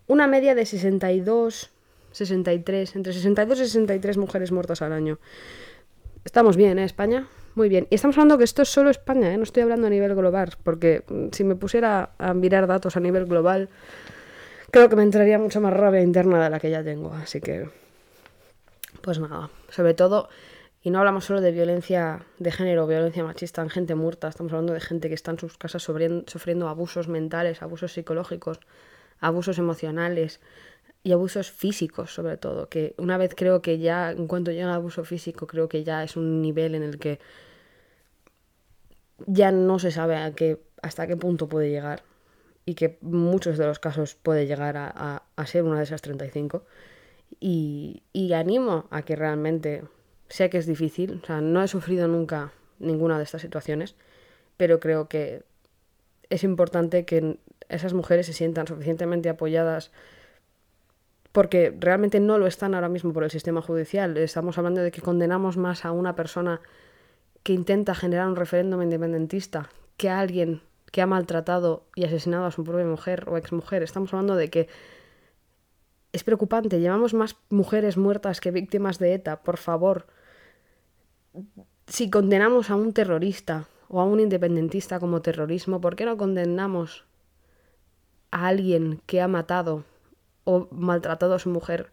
Speaker 1: Una media de 62, 63, entre 62 y 63 mujeres muertas al año. Estamos bien, ¿eh, España? Muy bien. Y estamos hablando que esto es solo España, ¿eh? no estoy hablando a nivel global, porque mm, si me pusiera a mirar datos a nivel global, creo que me entraría mucho más rabia interna de la que ya tengo. Así que, pues nada, sobre todo, y no hablamos solo de violencia de género, violencia machista en gente muerta, estamos hablando de gente que está en sus casas sufriendo abusos mentales, abusos psicológicos, abusos emocionales, y abusos físicos sobre todo, que una vez creo que ya, en cuanto llega el abuso físico, creo que ya es un nivel en el que ya no se sabe a qué, hasta qué punto puede llegar y que muchos de los casos puede llegar a, ser una de esas 35. Y, y animo a que realmente, sé que es difícil, o sea, no he sufrido nunca ninguna de estas situaciones, pero creo que es importante que esas mujeres se sientan suficientemente apoyadas porque realmente no lo están ahora mismo por el sistema judicial. Estamos hablando de que condenamos más a una persona que intenta generar un referéndum independentista que a alguien que ha maltratado y asesinado a su propia mujer o exmujer. Estamos hablando de que es preocupante. Llevamos más mujeres muertas que víctimas de ETA. Por favor, si condenamos a un terrorista o a un independentista como terrorismo, ¿por qué no condenamos a alguien que ha matado o maltratado a su mujer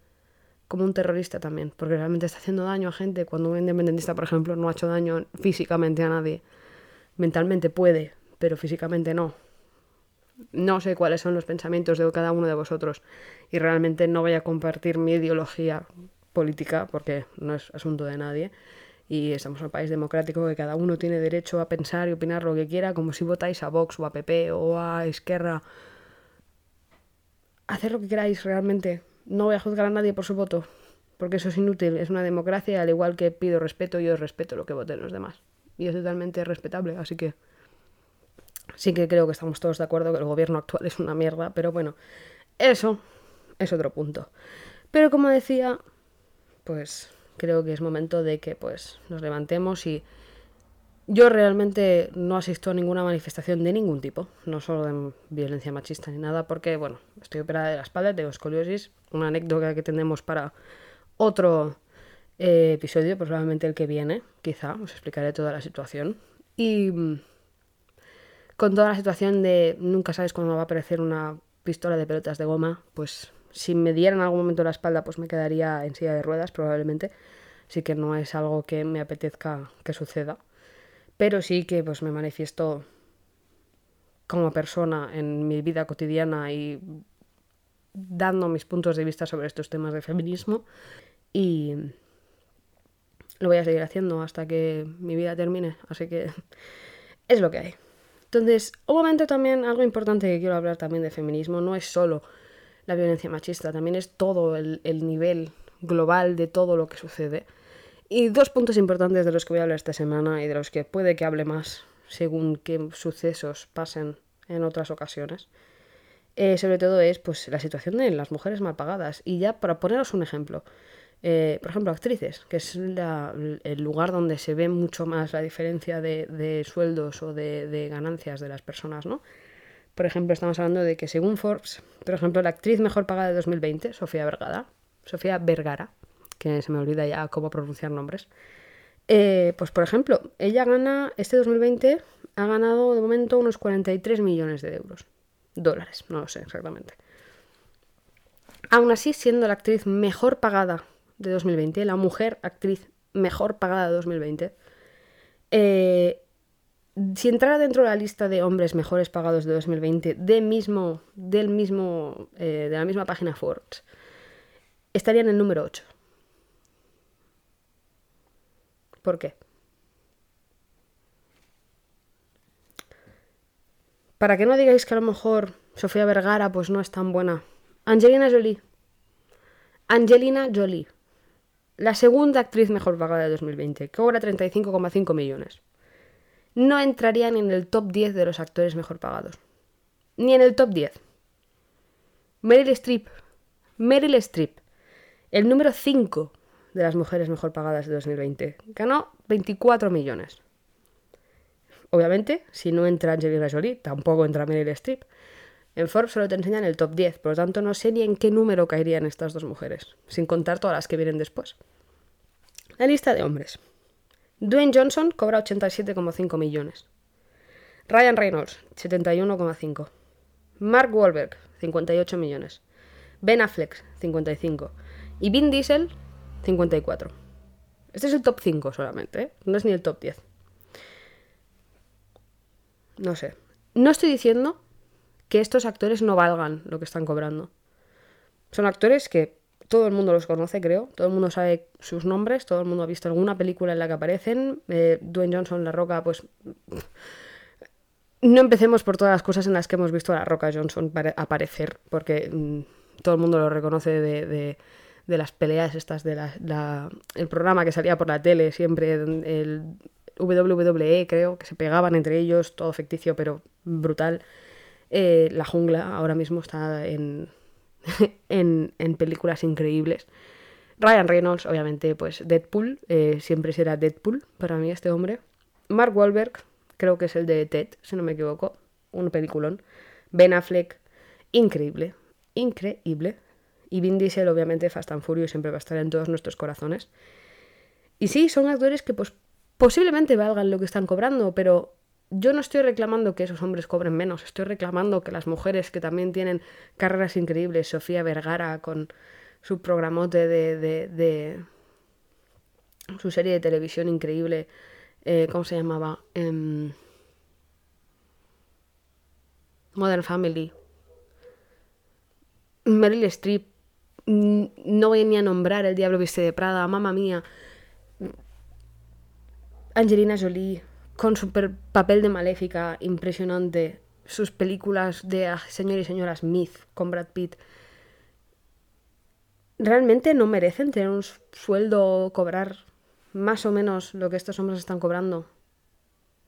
Speaker 1: como un terrorista también, porque realmente está haciendo daño a gente cuando un independentista, por ejemplo, no ha hecho daño físicamente a nadie. Mentalmente puede, pero físicamente no. No sé cuáles son los pensamientos de cada uno de vosotros y realmente no voy a compartir mi ideología política porque no es asunto de nadie y estamos en un país democrático que cada uno tiene derecho a pensar y opinar lo que quiera, como si votáis a Vox o a PP o a Esquerra hacer lo que queráis realmente. No voy a juzgar a nadie por su voto, porque eso es inútil. Es una democracia, al igual que pido respeto, yo respeto lo que voten los demás. Y es totalmente respetable, así que sí que creo que estamos todos de acuerdo que el gobierno actual es una mierda, pero bueno, eso es otro punto. Pero como decía, pues creo que es momento de que pues nos levantemos y yo realmente no asisto a ninguna manifestación de ningún tipo, no solo de violencia machista ni nada, porque, bueno, estoy operada de la espalda, tengo escoliosis, una anécdota que tenemos para otro eh, episodio, probablemente el que viene, quizá, os explicaré toda la situación. Y mm, con toda la situación de nunca sabes cuándo va a aparecer una pistola de pelotas de goma, pues si me dieran en algún momento la espalda, pues me quedaría en silla de ruedas, probablemente. Así que no es algo que me apetezca que suceda pero sí que pues me manifiesto como persona en mi vida cotidiana y dando mis puntos de vista sobre estos temas de feminismo y lo voy a seguir haciendo hasta que mi vida termine, así que es lo que hay. Entonces, momento también, algo importante que quiero hablar también de feminismo, no es solo la violencia machista, también es todo el, el nivel global de todo lo que sucede. Y dos puntos importantes de los que voy a hablar esta semana y de los que puede que hable más según qué sucesos pasen en otras ocasiones. Eh, sobre todo es pues la situación de las mujeres mal pagadas. Y ya para poneros un ejemplo, eh, por ejemplo, actrices, que es el lugar donde se ve mucho más la diferencia de, sueldos o de, ganancias de las personas, ¿no? Por ejemplo, estamos hablando de que según Forbes, por ejemplo, la actriz mejor pagada de 2020, Sofía Vergara, Sofía Vergara, que se me olvida ya cómo pronunciar nombres. Eh, pues por ejemplo, ella gana, este 2020 ha ganado de momento unos 43 millones de euros. Dólares, no lo sé exactamente. Aún así, siendo la actriz mejor pagada de 2020, la mujer actriz mejor pagada de 2020, eh, si entrara dentro de la lista de hombres mejores pagados de 2020 de mismo, del mismo, eh, de la misma página Forbes, estaría en el número 8. ¿Por qué? Para que no digáis que a lo mejor Sofía Vergara pues no es tan buena. Angelina Jolie. Angelina Jolie. La segunda actriz mejor pagada de 2020. Cobra 35,5 millones. no entrarían en el top 10 de los actores mejor pagados. Ni en el top 10. Meryl Streep. Meryl Streep. El número 5 de las mujeres mejor pagadas de 2020. Ganó 24 millones. Obviamente, si no entra Angelina Jolie, tampoco entra Meryl Streep. En Forbes solo te enseñan el top 10, por lo tanto no sé ni en qué número caerían estas dos mujeres, sin contar todas las que vienen después. La lista de hombres. Dwayne Johnson cobra 87,5 millones. Ryan Reynolds, 71,5. Mark Wahlberg, 58 millones. Ben Affleck, 55. Y Vin Diesel, 54. Este es el top 5 solamente, ¿eh? no es ni el top 10. No sé. No estoy diciendo que estos actores no valgan lo que están cobrando. Son actores que todo el mundo los conoce, creo. Todo el mundo sabe sus nombres. Todo el mundo ha visto alguna película en la que aparecen. Eh, Dwayne Johnson, La Roca, pues... No empecemos por todas las cosas en las que hemos visto a La Roca Johnson aparecer, porque mm, todo el mundo lo reconoce de, las peleas estas, de el programa que salía por la tele siempre, el WWE creo, que se pegaban entre ellos, todo ficticio pero brutal. Eh, la jungla ahora mismo está en, en, películas increíbles. Ryan Reynolds, obviamente, pues Deadpool, eh, siempre será Deadpool para mí este hombre. Mark Wahlberg, creo que es el de Ted, si no me equivoco, un peliculón. Ben Affleck, increíble, increíble. Y Vin Diesel, obviamente, Fast and Furious siempre va a estar en todos nuestros corazones. Y sí, son actores que pues posiblemente valgan lo que están cobrando, pero yo no estoy reclamando que esos hombres cobren menos, estoy reclamando que las mujeres que también tienen carreras increíbles, Sofía Vergara con su programote de, su serie de televisión increíble, eh, ¿cómo se llamaba? Em, Modern Family. Meryl Streep, no voy ni a nombrar El Diablo Viste de Prada, mamá mía. Angelina Jolie, con su papel de maléfica impresionante, sus películas de ah, Señor y Señora Smith con Brad Pitt, ¿realmente no merecen tener un sueldo, cobrar más o menos lo que estos hombres están cobrando?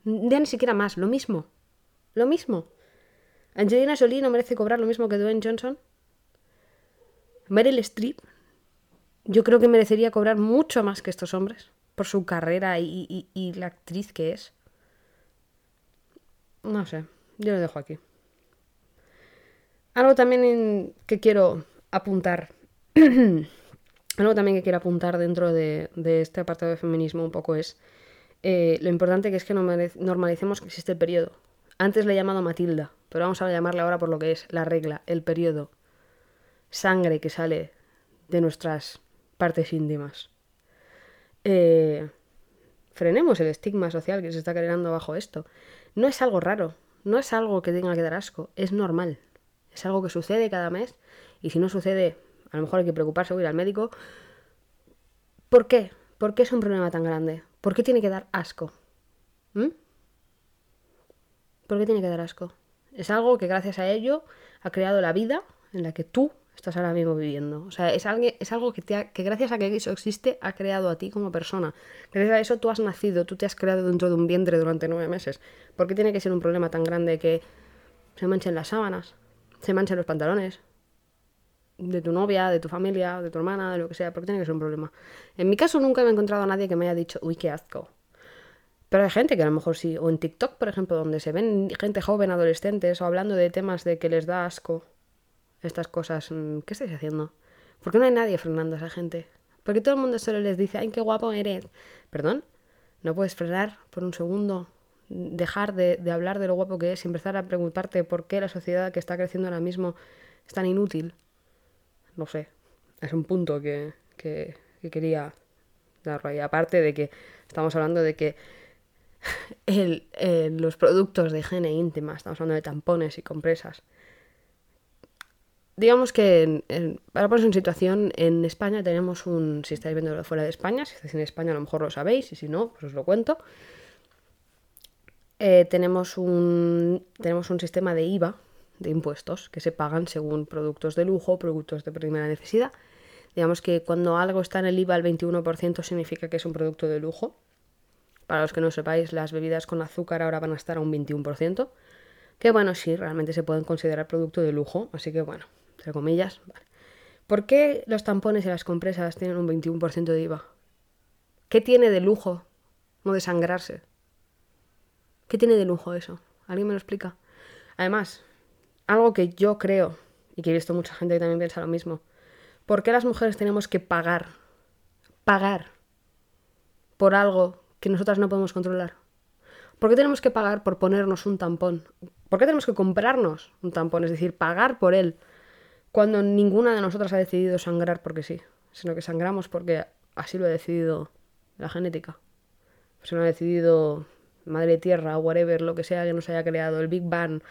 Speaker 1: Ya ni siquiera más, lo mismo. Lo mismo. Angelina Jolie no merece cobrar lo mismo que Dwayne Johnson. Meryl Streep, yo creo que merecería cobrar mucho más que estos hombres por su carrera y, la actriz que es. No sé, yo lo dejo aquí. Algo también que quiero apuntar. Algo también que quiero apuntar dentro de, este apartado de feminismo un poco es eh, lo importante que es que normalicemos que existe el periodo. Antes le he llamado Matilda, pero vamos a llamarle ahora por lo que es la regla, el periodo. Sangre que sale de nuestras partes íntimas. Eh, frenemos el estigma social que se está creando bajo esto. No es algo raro, no es algo que tenga que dar asco, es normal. Es algo que sucede cada mes y si no sucede, a lo mejor hay que preocuparse o ir al médico. ¿Por qué? ¿Por qué es un problema tan grande? ¿Por qué tiene que dar asco? ¿Mm? ¿Por qué tiene que dar asco? Es algo que gracias a ello ha creado la vida en la que tú estás ahora mismo viviendo. O sea, es, algo, es algo que, te que gracias a que eso existe ha creado a ti como persona. Gracias a eso tú has nacido, tú te has creado dentro de un vientre durante nueve meses. ¿Por qué tiene que ser un problema tan grande que se manchen las sábanas, se manchen los pantalones? De tu novia, de tu familia, de tu hermana, de lo que sea, ¿por qué tiene que ser un problema? En mi caso nunca me he encontrado a nadie que me haya dicho, uy, qué asco. Pero hay gente que a lo mejor sí, o en TikTok, por ejemplo, donde se ven gente joven, adolescentes, o hablando de temas de que les da asco estas cosas. Mm, ¿Qué estáis haciendo? ¿Por qué no hay nadie frenando a esa gente? Porque todo el mundo solo les dice, ay, qué guapo eres. Perdón, no puedes frenar por un segundo, dejar de, hablar de lo guapo que es y empezar a preguntarte por qué la sociedad que está creciendo ahora mismo es tan inútil. No sé, es un punto que, que, quería darlo ahí. Aparte de que estamos hablando de que el, los productos de higiene íntima, estamos hablando de tampones y compresas, digamos que para ponerse en situación, en España tenemos un, si estáis viendo fuera de España, si estáis en España a lo mejor lo sabéis, y si no, pues os lo cuento. Eh, tenemos, un, tenemos un sistema de IVA, de impuestos, que se pagan según productos de lujo, productos de primera necesidad. Digamos que cuando algo está en el IVA al 21% significa que es un producto de lujo. Para los que no sepáis, las bebidas con azúcar ahora van a estar a un 21%. Que bueno, sí, realmente se pueden considerar producto de lujo. Así que bueno, entre comillas. ¿Por qué los tampones y las compresas tienen un 21% de IVA? ¿Qué tiene de lujo no desangrarse? ¿Qué tiene de lujo eso? ¿Alguien me lo explica? Además, algo que yo creo, y que he visto mucha gente que también piensa lo mismo, ¿por qué las mujeres tenemos que pagar, pagar por algo que nosotras no podemos controlar? ¿Por qué tenemos que pagar por ponernos un tampón? ¿Por qué tenemos que comprarnos un tampón? Es decir, pagar por él, cuando ninguna de nosotras ha decidido sangrar porque sí, sino que sangramos porque así lo ha decidido la genética. Se lo ha decidido Madre Tierra, whatever, lo que sea que nos haya creado, el Big Bang,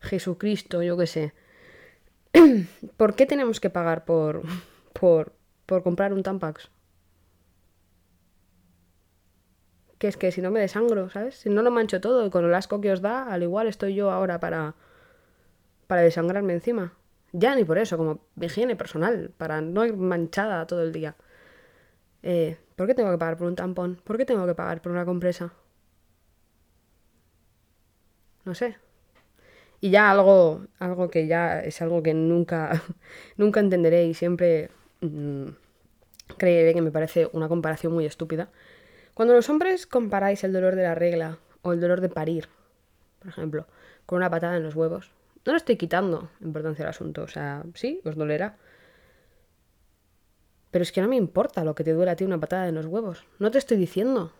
Speaker 1: Jesucristo, yo qué sé. ¿Por qué tenemos que pagar por, por, por comprar un Tampax? Que es que si no me desangro, ¿sabes? Si no lo mancho todo con el asco que os da, al igual estoy yo ahora para, para desangrarme encima. Ya ni por eso, como higiene personal, para no ir manchada todo el día. Eh, ¿Por qué tengo que pagar por un tampón? ¿Por qué tengo que pagar por una compresa? No sé. Y ya algo, algo que ya es algo que nunca, nunca entenderé y siempre mmm, creeré que me parece una comparación muy estúpida. Cuando los hombres comparáis el dolor de la regla o el dolor de parir, por ejemplo, con una patada en los huevos, no le estoy quitando importancia al asunto. O sea, sí, os dolerá. Pero es que no me importa lo que te duele a ti una patada en los huevos. No te estoy diciendo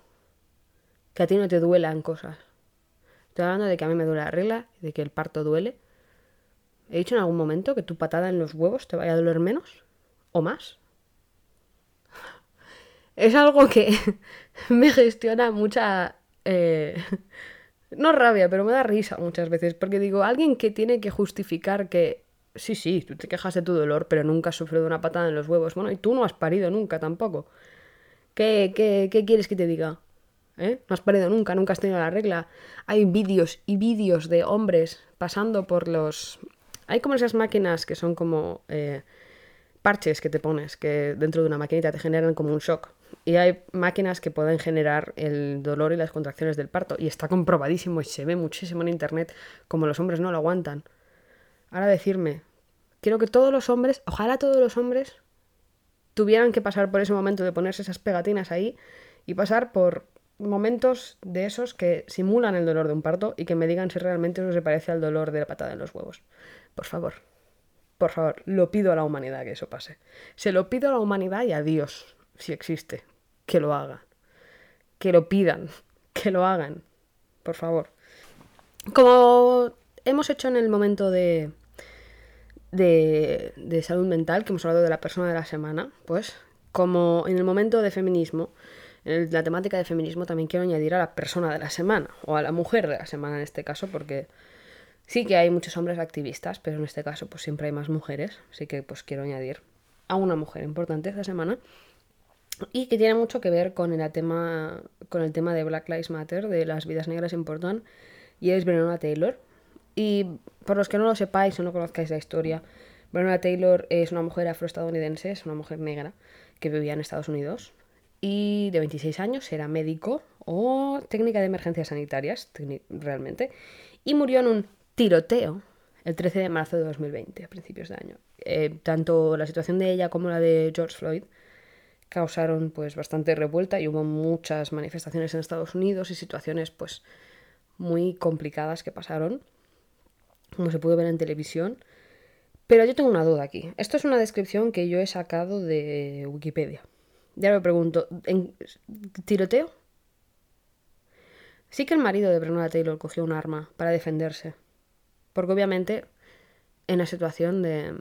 Speaker 1: que a ti no te duelan cosas. Estoy hablando de que a mí me duele la regla de que el parto duele. ¿He dicho en algún momento que tu patada en los huevos te vaya a doler menos? ¿O más? Es algo que me gestiona mucha... Eh, no rabia, pero me da risa muchas veces. Porque digo, alguien que tiene que justificar que... Sí, sí, tú te quejas de tu dolor, pero nunca has sufrido una patada en los huevos. Bueno, y tú no has parido nunca tampoco. ¿Qué, qué, qué quieres que te diga? ¿Eh? No has parido nunca, nunca has tenido la regla. Hay vídeos y vídeos de hombres pasando por los... Hay como esas máquinas que son como eh, parches que te pones, que dentro de una maquinita te generan como un shock. Y hay máquinas que pueden generar el dolor y las contracciones del parto. Y está comprobadísimo y se ve muchísimo en internet como los hombres no lo aguantan. Ahora decirme, quiero que todos los hombres, ojalá todos los hombres, tuvieran que pasar por ese momento de ponerse esas pegatinas ahí y pasar por momentos de esos que simulan el dolor de un parto y que me digan si realmente eso se parece al dolor de la patada en los huevos. Por favor, por favor, lo pido a la humanidad que eso pase. Se lo pido a la humanidad y a Dios, si existe, que lo haga. Que lo pidan, que lo hagan. Por favor. Como hemos hecho en el momento de, de, de salud mental, que hemos hablado de la persona de la semana, pues como en el momento de feminismo, en la temática de feminismo también quiero añadir a la persona de la semana, o a la mujer de la semana en este caso, porque sí que hay muchos hombres activistas, pero en este caso pues siempre hay más mujeres, así que pues quiero añadir a una mujer importante esta semana y que tiene mucho que ver con el tema con el tema de Black Lives Matter, de las vidas negras importan, y es Breonna Taylor. Y por los que no lo sepáis o no conozcáis la historia, Breonna Taylor es una mujer afroestadounidense, es una mujer negra que vivía en Estados Unidos y de 26 años, era médico o técnica de emergencias sanitarias, realmente, y murió en un tiroteo el 13 de marzo de 2020, a principios de año. Eh, tanto la situación de ella como la de George Floyd causaron pues bastante revuelta y hubo muchas manifestaciones en Estados Unidos y situaciones pues muy complicadas que pasaron, como se pudo ver en televisión. Pero yo tengo una duda aquí. Esto es una descripción que yo he sacado de Wikipedia. Ya me pregunto, ¿en tiroteo? Sí que el marido de Breonna Taylor cogió un arma para defenderse. Porque obviamente, en la situación de...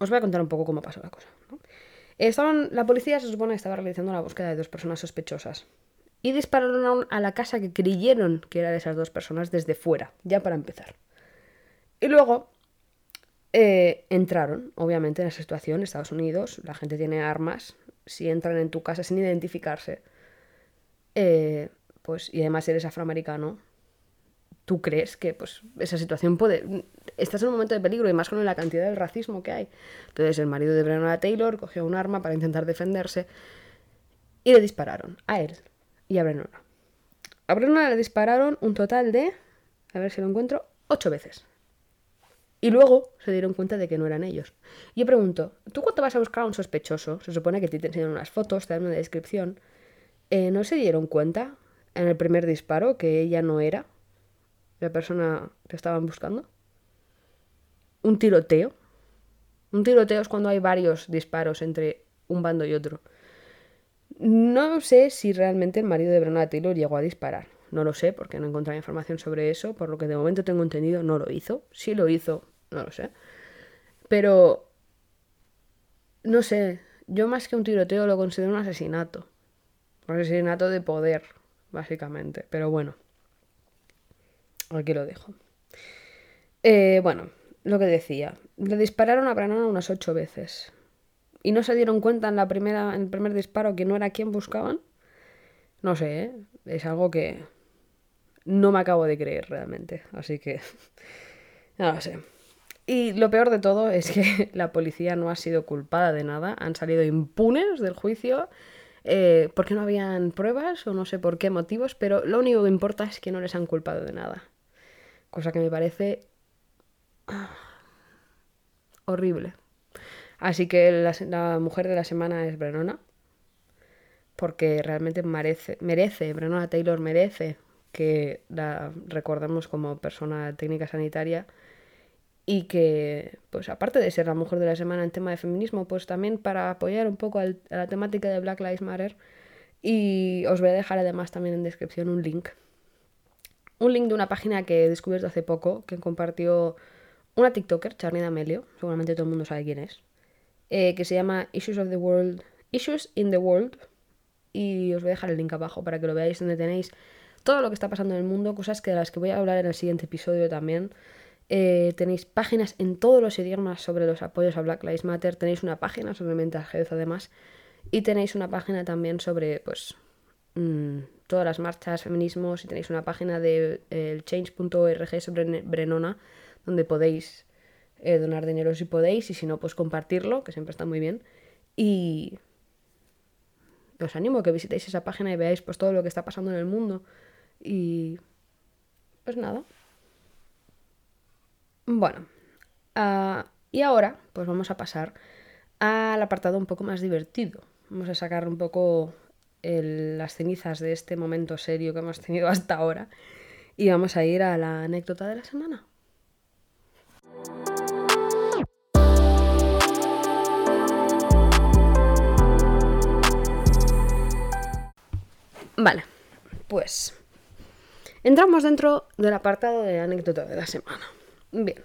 Speaker 1: Os voy a contar un poco cómo pasó la cosa. Estaban, la policía se supone que estaba realizando la búsqueda de dos personas sospechosas. Y dispararon a la casa que creyeron que era de esas dos personas desde fuera, ya para empezar. Y luego eh, entraron, obviamente, en esa situación, Estados Unidos, la gente tiene armas, si entran en tu casa sin identificarse, eh, pues, y además eres afroamericano, tú crees que pues, esa situación puede... Estás en un momento de peligro y más con la cantidad de racismo que hay. Entonces el marido de Breonna Taylor cogió un arma para intentar defenderse y le dispararon a él y a Breonna. A Brenona le dispararon un total de, a ver si lo encuentro, ocho veces. Y luego se dieron cuenta de que no eran ellos. Yo pregunto, ¿tú cuando vas a buscar a un sospechoso? Se supone que te enseñan unas fotos, te dan una descripción. Eh, ¿No se dieron cuenta en el primer disparo que ella no era la persona que estaban buscando? Un tiroteo. Un tiroteo es cuando hay varios disparos entre un bando y otro. No sé si realmente el marido de Brenna Taylor llegó a disparar. No lo sé porque no he encontrado información sobre eso. Por lo que de momento tengo entendido, no lo hizo. Si lo hizo, no lo sé. Pero, no sé, yo más que un tiroteo lo considero un asesinato. Un asesinato de poder, básicamente. Pero bueno, aquí lo dejo. Eh, bueno, lo que decía. Le dispararon a Branona unas ocho veces. ¿Y no se dieron cuenta en, la primera, en el primer disparo que no era quien buscaban? No sé, ¿eh? es algo que no me acabo de creer realmente. Así que, no lo sé. Y lo peor de todo es que la policía no ha sido culpada de nada, han salido impunes del juicio eh, porque no habían pruebas o no sé por qué motivos, pero lo único que importa es que no les han culpado de nada. Cosa que me parece horrible. Así que la, la, mujer de la semana es Brenona, porque realmente merece, merece, Brenona Taylor merece que la recordemos como persona técnica sanitaria y que, pues aparte de ser la mujer de la semana en tema de feminismo, pues también para apoyar un poco al, a la temática de Black Lives Matter. Y os voy a dejar además también en descripción un link. Un link de una página que he descubierto hace poco, que compartió una TikToker, Charlie D'Amelio, seguramente todo el mundo sabe quién es, eh, que se llama Issues of the World, Issues in the World, y os voy a dejar el link abajo para que lo veáis donde tenéis todo lo que está pasando en el mundo, cosas que de las que voy a hablar en el siguiente episodio también. Eh, tenéis páginas en todos los idiomas sobre los apoyos a Black Lives Matter. Tenéis una página sobre mental health además. Y tenéis una página también sobre pues mmm, todas las marchas, feminismos. Y tenéis una página de eh, change.org sobre Brenona donde podéis eh, donar dinero si podéis. Y si no, pues compartirlo, que siempre está muy bien. Y os animo a que visitéis esa página y veáis pues todo lo que está pasando en el mundo. Y pues nada. Bueno, uh, y ahora pues vamos a pasar al apartado un poco más divertido. Vamos a sacar un poco las cenizas de este momento serio que hemos tenido hasta ahora y vamos a ir a la anécdota de la semana. Vale, pues entramos dentro del apartado de anécdota de la semana. Bien.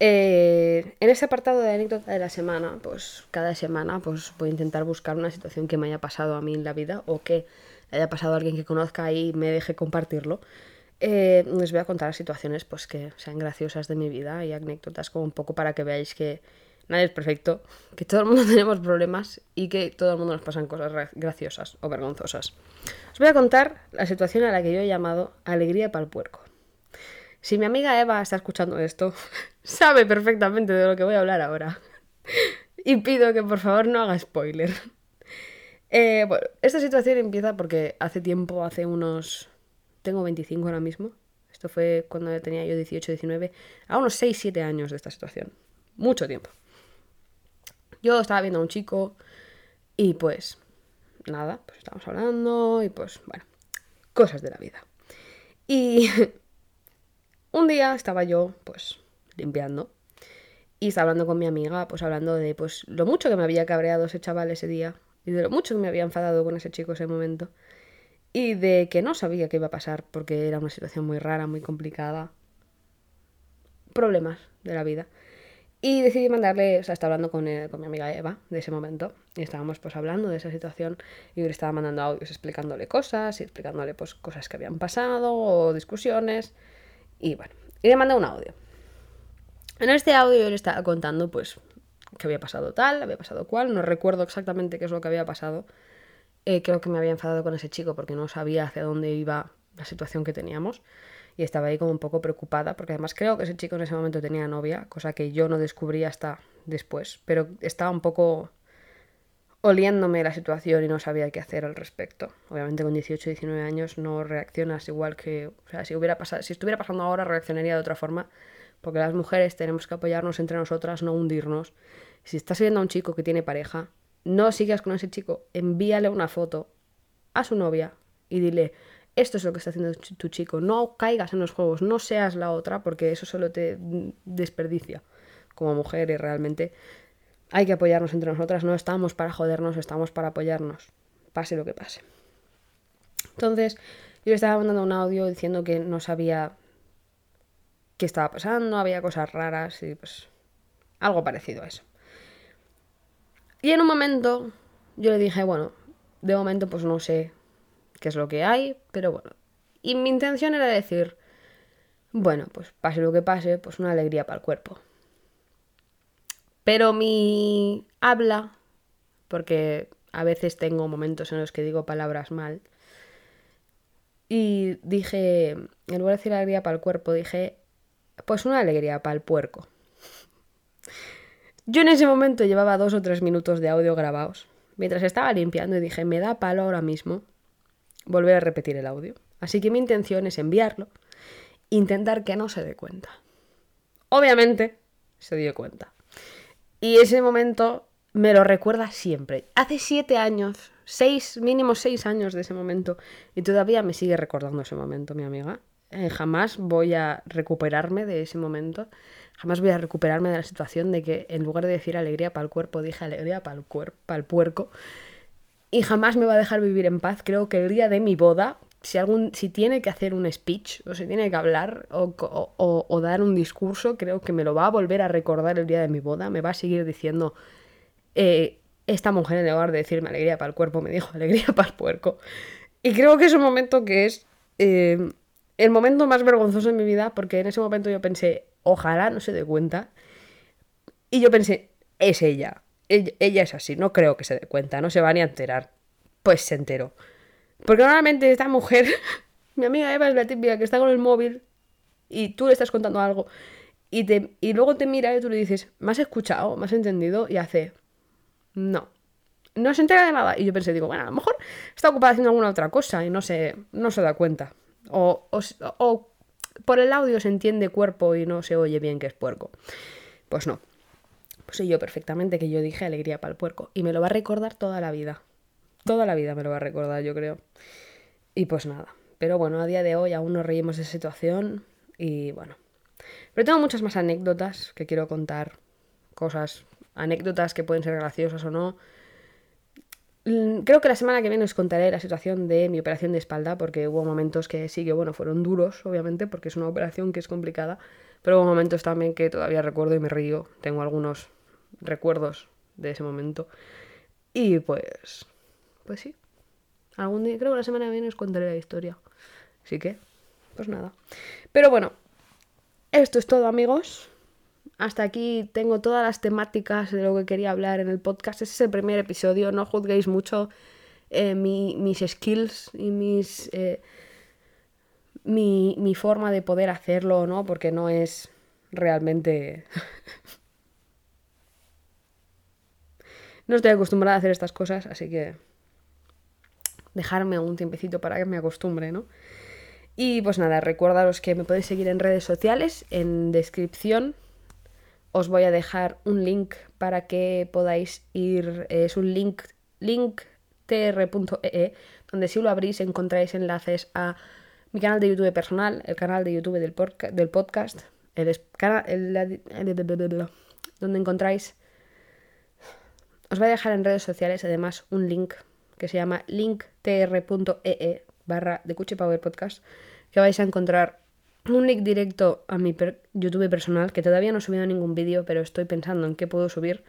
Speaker 1: Eh, en ese apartado de anécdota de la semana, pues cada semana pues voy a intentar buscar una situación que me haya pasado a mí en la vida o que haya pasado a alguien que conozca y me deje compartirlo. Eh, les voy a contar situaciones pues que sean graciosas de mi vida y anécdotas como un poco para que veáis que nadie es perfecto, que todo el mundo tenemos problemas y que todo el mundo nos pasan cosas graciosas o vergonzosas. Os voy a contar la situación a la que yo he llamado alegría para el puerco. Si mi amiga Eva está escuchando esto, sabe perfectamente de lo que voy a hablar ahora. y pido que por favor no haga spoiler. Eh, bueno, esta situación empieza porque hace tiempo, hace unos... Tengo 25 ahora mismo. Esto fue cuando tenía yo 18, 19. A unos 6, 7 años de esta situación. Mucho tiempo. Yo estaba viendo a un chico y pues... Nada, pues estábamos hablando y pues bueno, cosas de la vida. Y Un día estaba yo, pues, limpiando. Y estaba hablando con mi amiga, pues hablando de pues lo mucho que me había cabreado ese chaval ese día. Y de lo mucho que me había enfadado con ese chico ese momento. Y de que no sabía qué iba a pasar, porque era una situación muy rara, muy complicada. Problemas de la vida. Y decidí mandarle, o sea, estaba hablando con, con, mi amiga Eva de ese momento, y estábamos pues hablando de esa situación, y le estaba mandando audios explicándole cosas, y explicándole pues cosas que habían pasado, o discusiones, y bueno, y le mandé un audio. En este audio yo le estaba contando, pues, que había pasado tal, había pasado cual, no recuerdo exactamente qué es lo que había pasado. Eh, creo que me había enfadado con ese chico porque no sabía hacia dónde iba la situación que teníamos. Y estaba ahí como un poco preocupada, porque además creo que ese chico en ese momento tenía novia, cosa que yo no descubrí hasta después. Pero estaba un poco oliéndome la situación y no sabía qué hacer al respecto. Obviamente con 18 19 años no reaccionas igual que, o sea, si hubiera pasado, si estuviera pasando ahora reaccionaría de otra forma, porque las mujeres tenemos que apoyarnos entre nosotras, no hundirnos. Si estás viendo a un chico que tiene pareja, no sigas con ese chico, envíale una foto a su novia y dile, esto es lo que está haciendo tu chico, no caigas en los juegos, no seas la otra, porque eso solo te desperdicia como mujer y realmente hay que apoyarnos entre nosotras, no estamos para jodernos, estamos para apoyarnos, pase lo que pase. Entonces, yo le estaba mandando un audio diciendo que no sabía qué estaba pasando, había cosas raras y pues algo parecido a eso. Y en un momento yo le dije, bueno, de momento pues no sé qué es lo que hay, pero bueno. Y mi intención era decir, bueno, pues pase lo que pase, pues una alegría para el cuerpo. Pero mi habla, porque a veces tengo momentos en los que digo palabras mal, y dije, en lugar de decir alegría para el cuerpo, dije, pues una alegría para el puerco. Yo en ese momento llevaba dos o tres minutos de audio grabados, mientras estaba limpiando y dije, me da palo ahora mismo volver a repetir el audio. Así que mi intención es enviarlo, intentar que no se dé cuenta. Obviamente se dio cuenta. Y ese momento me lo recuerda siempre. Hace siete años, seis, mínimo seis años de ese momento, y todavía me sigue recordando ese momento, mi amiga. Eh, jamás voy a recuperarme de ese momento. Jamás voy a recuperarme de la situación de que en lugar de decir alegría para el cuerpo, dije alegría para el, cuerpo, para el puerco. Y jamás me va a dejar vivir en paz. Creo que el día de mi boda, si, algún, si tiene que hacer un speech o si tiene que hablar o, dar un discurso, creo que me lo va a volver a recordar el día de mi boda. Me va a seguir diciendo, eh, esta mujer en lugar de decirme alegría para el cuerpo, me dijo alegría para el puerco. Y creo que es un momento que es eh, el momento más vergonzoso de mi vida porque en ese momento yo pensé, ojalá no se dé cuenta. Y yo pensé, es ella. Ella es así, no creo que se dé cuenta, no se va ni a enterar. Pues se enteró. Porque normalmente esta mujer, mi amiga Eva es la típica que está con el móvil y tú le estás contando algo y, te, y luego te mira y tú le dices, ¿me has escuchado? ¿Me has entendido? Y hace, no. No se entera de nada. Y yo pensé, digo, bueno, a lo mejor está ocupada haciendo alguna otra cosa y no se, no se da cuenta. O, o, por el audio se entiende cuerpo y no se oye bien que es puerco. Pues no. Pues sé yo perfectamente que yo dije alegría para el puerco. Y me lo va a recordar toda la vida. Toda la vida me lo va a recordar, yo creo. Y pues nada. Pero bueno, a día de hoy aún nos reímos de esa situación y bueno. Pero tengo muchas más anécdotas que quiero contar. Cosas, anécdotas que pueden ser graciosas o no. Mm, creo que la semana que viene os contaré la situación de mi operación de espalda, porque hubo momentos que sí que, bueno, fueron duros, obviamente, porque es una operación que es complicada, pero hubo momentos también que todavía recuerdo y me río. Tengo algunos recuerdos de ese momento. Y pues, pues sí. Algún día, creo que la semana que viene os contaré la historia. Así que, pues nada. Pero bueno, esto es todo, amigos. Hasta aquí tengo todas las temáticas de lo que quería hablar en el podcast. Ese es el primer episodio. No juzguéis mucho eh, mis skills y mis. Eh, mi, mi forma de poder hacerlo, ¿no? Porque no es realmente. no estoy acostumbrada a hacer estas cosas, así que dejarme un tiempecito para que me acostumbre, ¿no? Y pues nada, recuerdaros que me podéis seguir en redes sociales, en descripción os voy a dejar un link para que podáis ir, es un link, linktr.ee, e, donde si lo abrís encontráis enlaces a mi canal de YouTube personal, el canal de YouTube del, del podcast, el, el, donde encontráis os voy a dejar en redes sociales además un link que se llama linktr.ee e barra de Cuche Power Podcast, que vais a encontrar un link directo a mi YouTube personal, que todavía no he subido ningún vídeo, pero estoy pensando en qué puedo subir.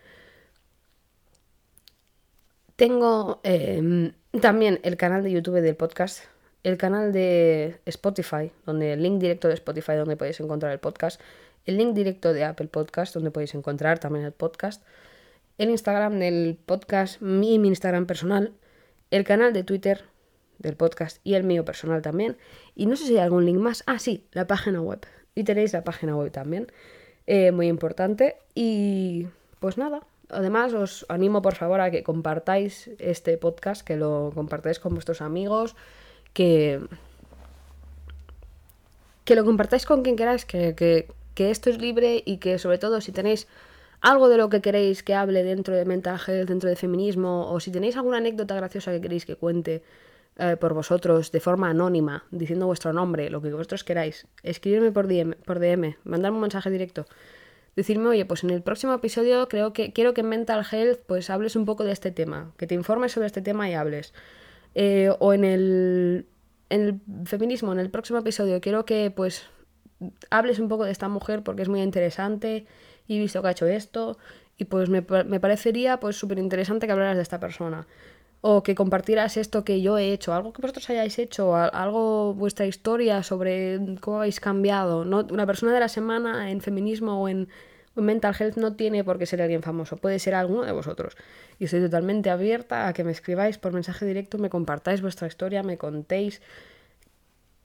Speaker 1: Tengo em, también el canal de YouTube del podcast, el canal de Spotify, donde el link directo de Spotify donde podéis encontrar el podcast, el link directo de Apple Podcast donde podéis encontrar también el podcast, el Instagram del podcast, mi, mi Instagram personal, el canal de Twitter del podcast y el mío personal también. Y no sé si hay algún link más. Ah, sí, la página web. Y tenéis la página web también. Eh, muy importante. Y pues nada, Además, os animo por favor a que compartáis este podcast, que lo compartáis con vuestros amigos, que, que lo compartáis con quien queráis, que, que, que esto es libre y que sobre todo si tenéis algo de lo que queréis que hable dentro de mental health, dentro de feminismo, o si tenéis alguna anécdota graciosa que queréis que cuente eh, por vosotros de forma anónima, diciendo vuestro nombre, lo que vosotros queráis, escribirme por DM, por DM, mandarme un mensaje directo. Decirme, oye, pues en el próximo episodio creo que quiero que en Mental Health pues hables un poco de este tema, que te informes sobre este tema y hables. Eh, o en el, en el feminismo, en el próximo episodio, quiero que pues hables un poco de esta mujer porque es muy interesante y he visto que ha hecho esto y pues me, me parecería pues súper interesante que hablaras de esta persona o que compartieras esto que yo he hecho, algo que vosotros hayáis hecho, algo, vuestra historia sobre cómo habéis cambiado. ¿no? Una persona de la semana en feminismo o en, en, mental health no tiene por qué ser alguien famoso, puede ser alguno de vosotros. Y estoy totalmente abierta a que me escribáis por mensaje directo, me compartáis vuestra historia, me contéis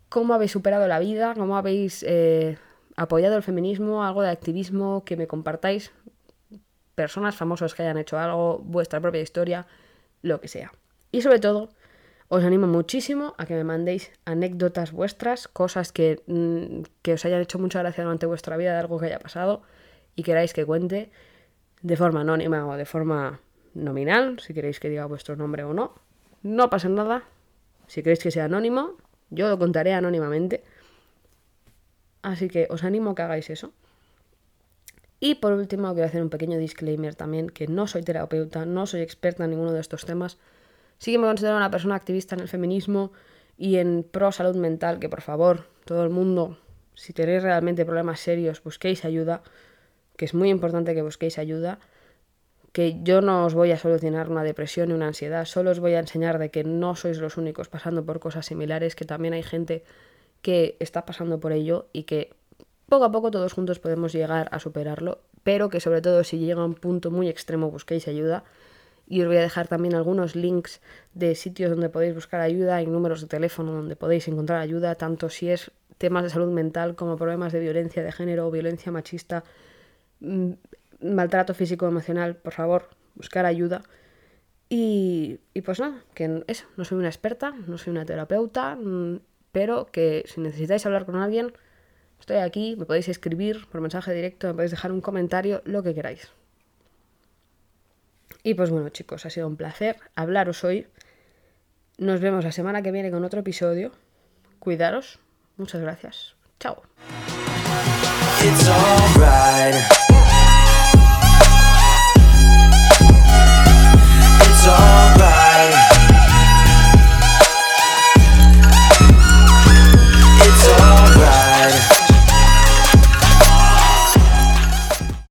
Speaker 1: cómo habéis superado la vida, cómo habéis eh, apoyado el feminismo, algo de activismo, que me compartáis personas famosas que hayan hecho algo, vuestra propia historia lo que sea. Y sobre todo, os animo muchísimo a que me mandéis anécdotas vuestras, cosas que, mm, que, os hayan hecho mucha gracia durante vuestra vida de algo que haya pasado y queráis que cuente de forma anónima o de forma nominal, si queréis que diga vuestro nombre o no. No pasa nada. Si queréis que sea anónimo, yo lo contaré anónimamente. Así que os animo a que hagáis eso. Y por último, quiero hacer un pequeño disclaimer también, que no soy terapeuta, no soy experta en ninguno de estos temas. Sí que me considero una persona activista en el feminismo y en pro salud mental, que por favor, todo el mundo, si tenéis realmente problemas serios, busquéis ayuda, que es muy importante que busquéis ayuda, que yo no os voy a solucionar una depresión ni una ansiedad, solo os voy a enseñar de que no sois los únicos pasando por cosas similares, que también hay gente que está pasando por ello y que poco a poco todos juntos podemos llegar a superarlo, pero que sobre todo si llega a un punto muy extremo busquéis ayuda. Y os voy a dejar también algunos links de sitios donde podéis buscar ayuda y números de teléfono donde podéis encontrar ayuda, tanto si es temas de salud mental como problemas de violencia de género violencia machista, mm, maltrato físico emocional, por favor, buscar ayuda. Y, y pues nada, que eso, no soy una experta, no soy una terapeuta, mm, pero que si necesitáis hablar con alguien, Estoy aquí, me podéis escribir por mensaje directo, me podéis dejar un comentario, lo que queráis. Y pues bueno chicos, ha sido un placer hablaros hoy. Nos vemos la semana que viene con otro episodio. Cuidaros. Muchas gracias. Chao.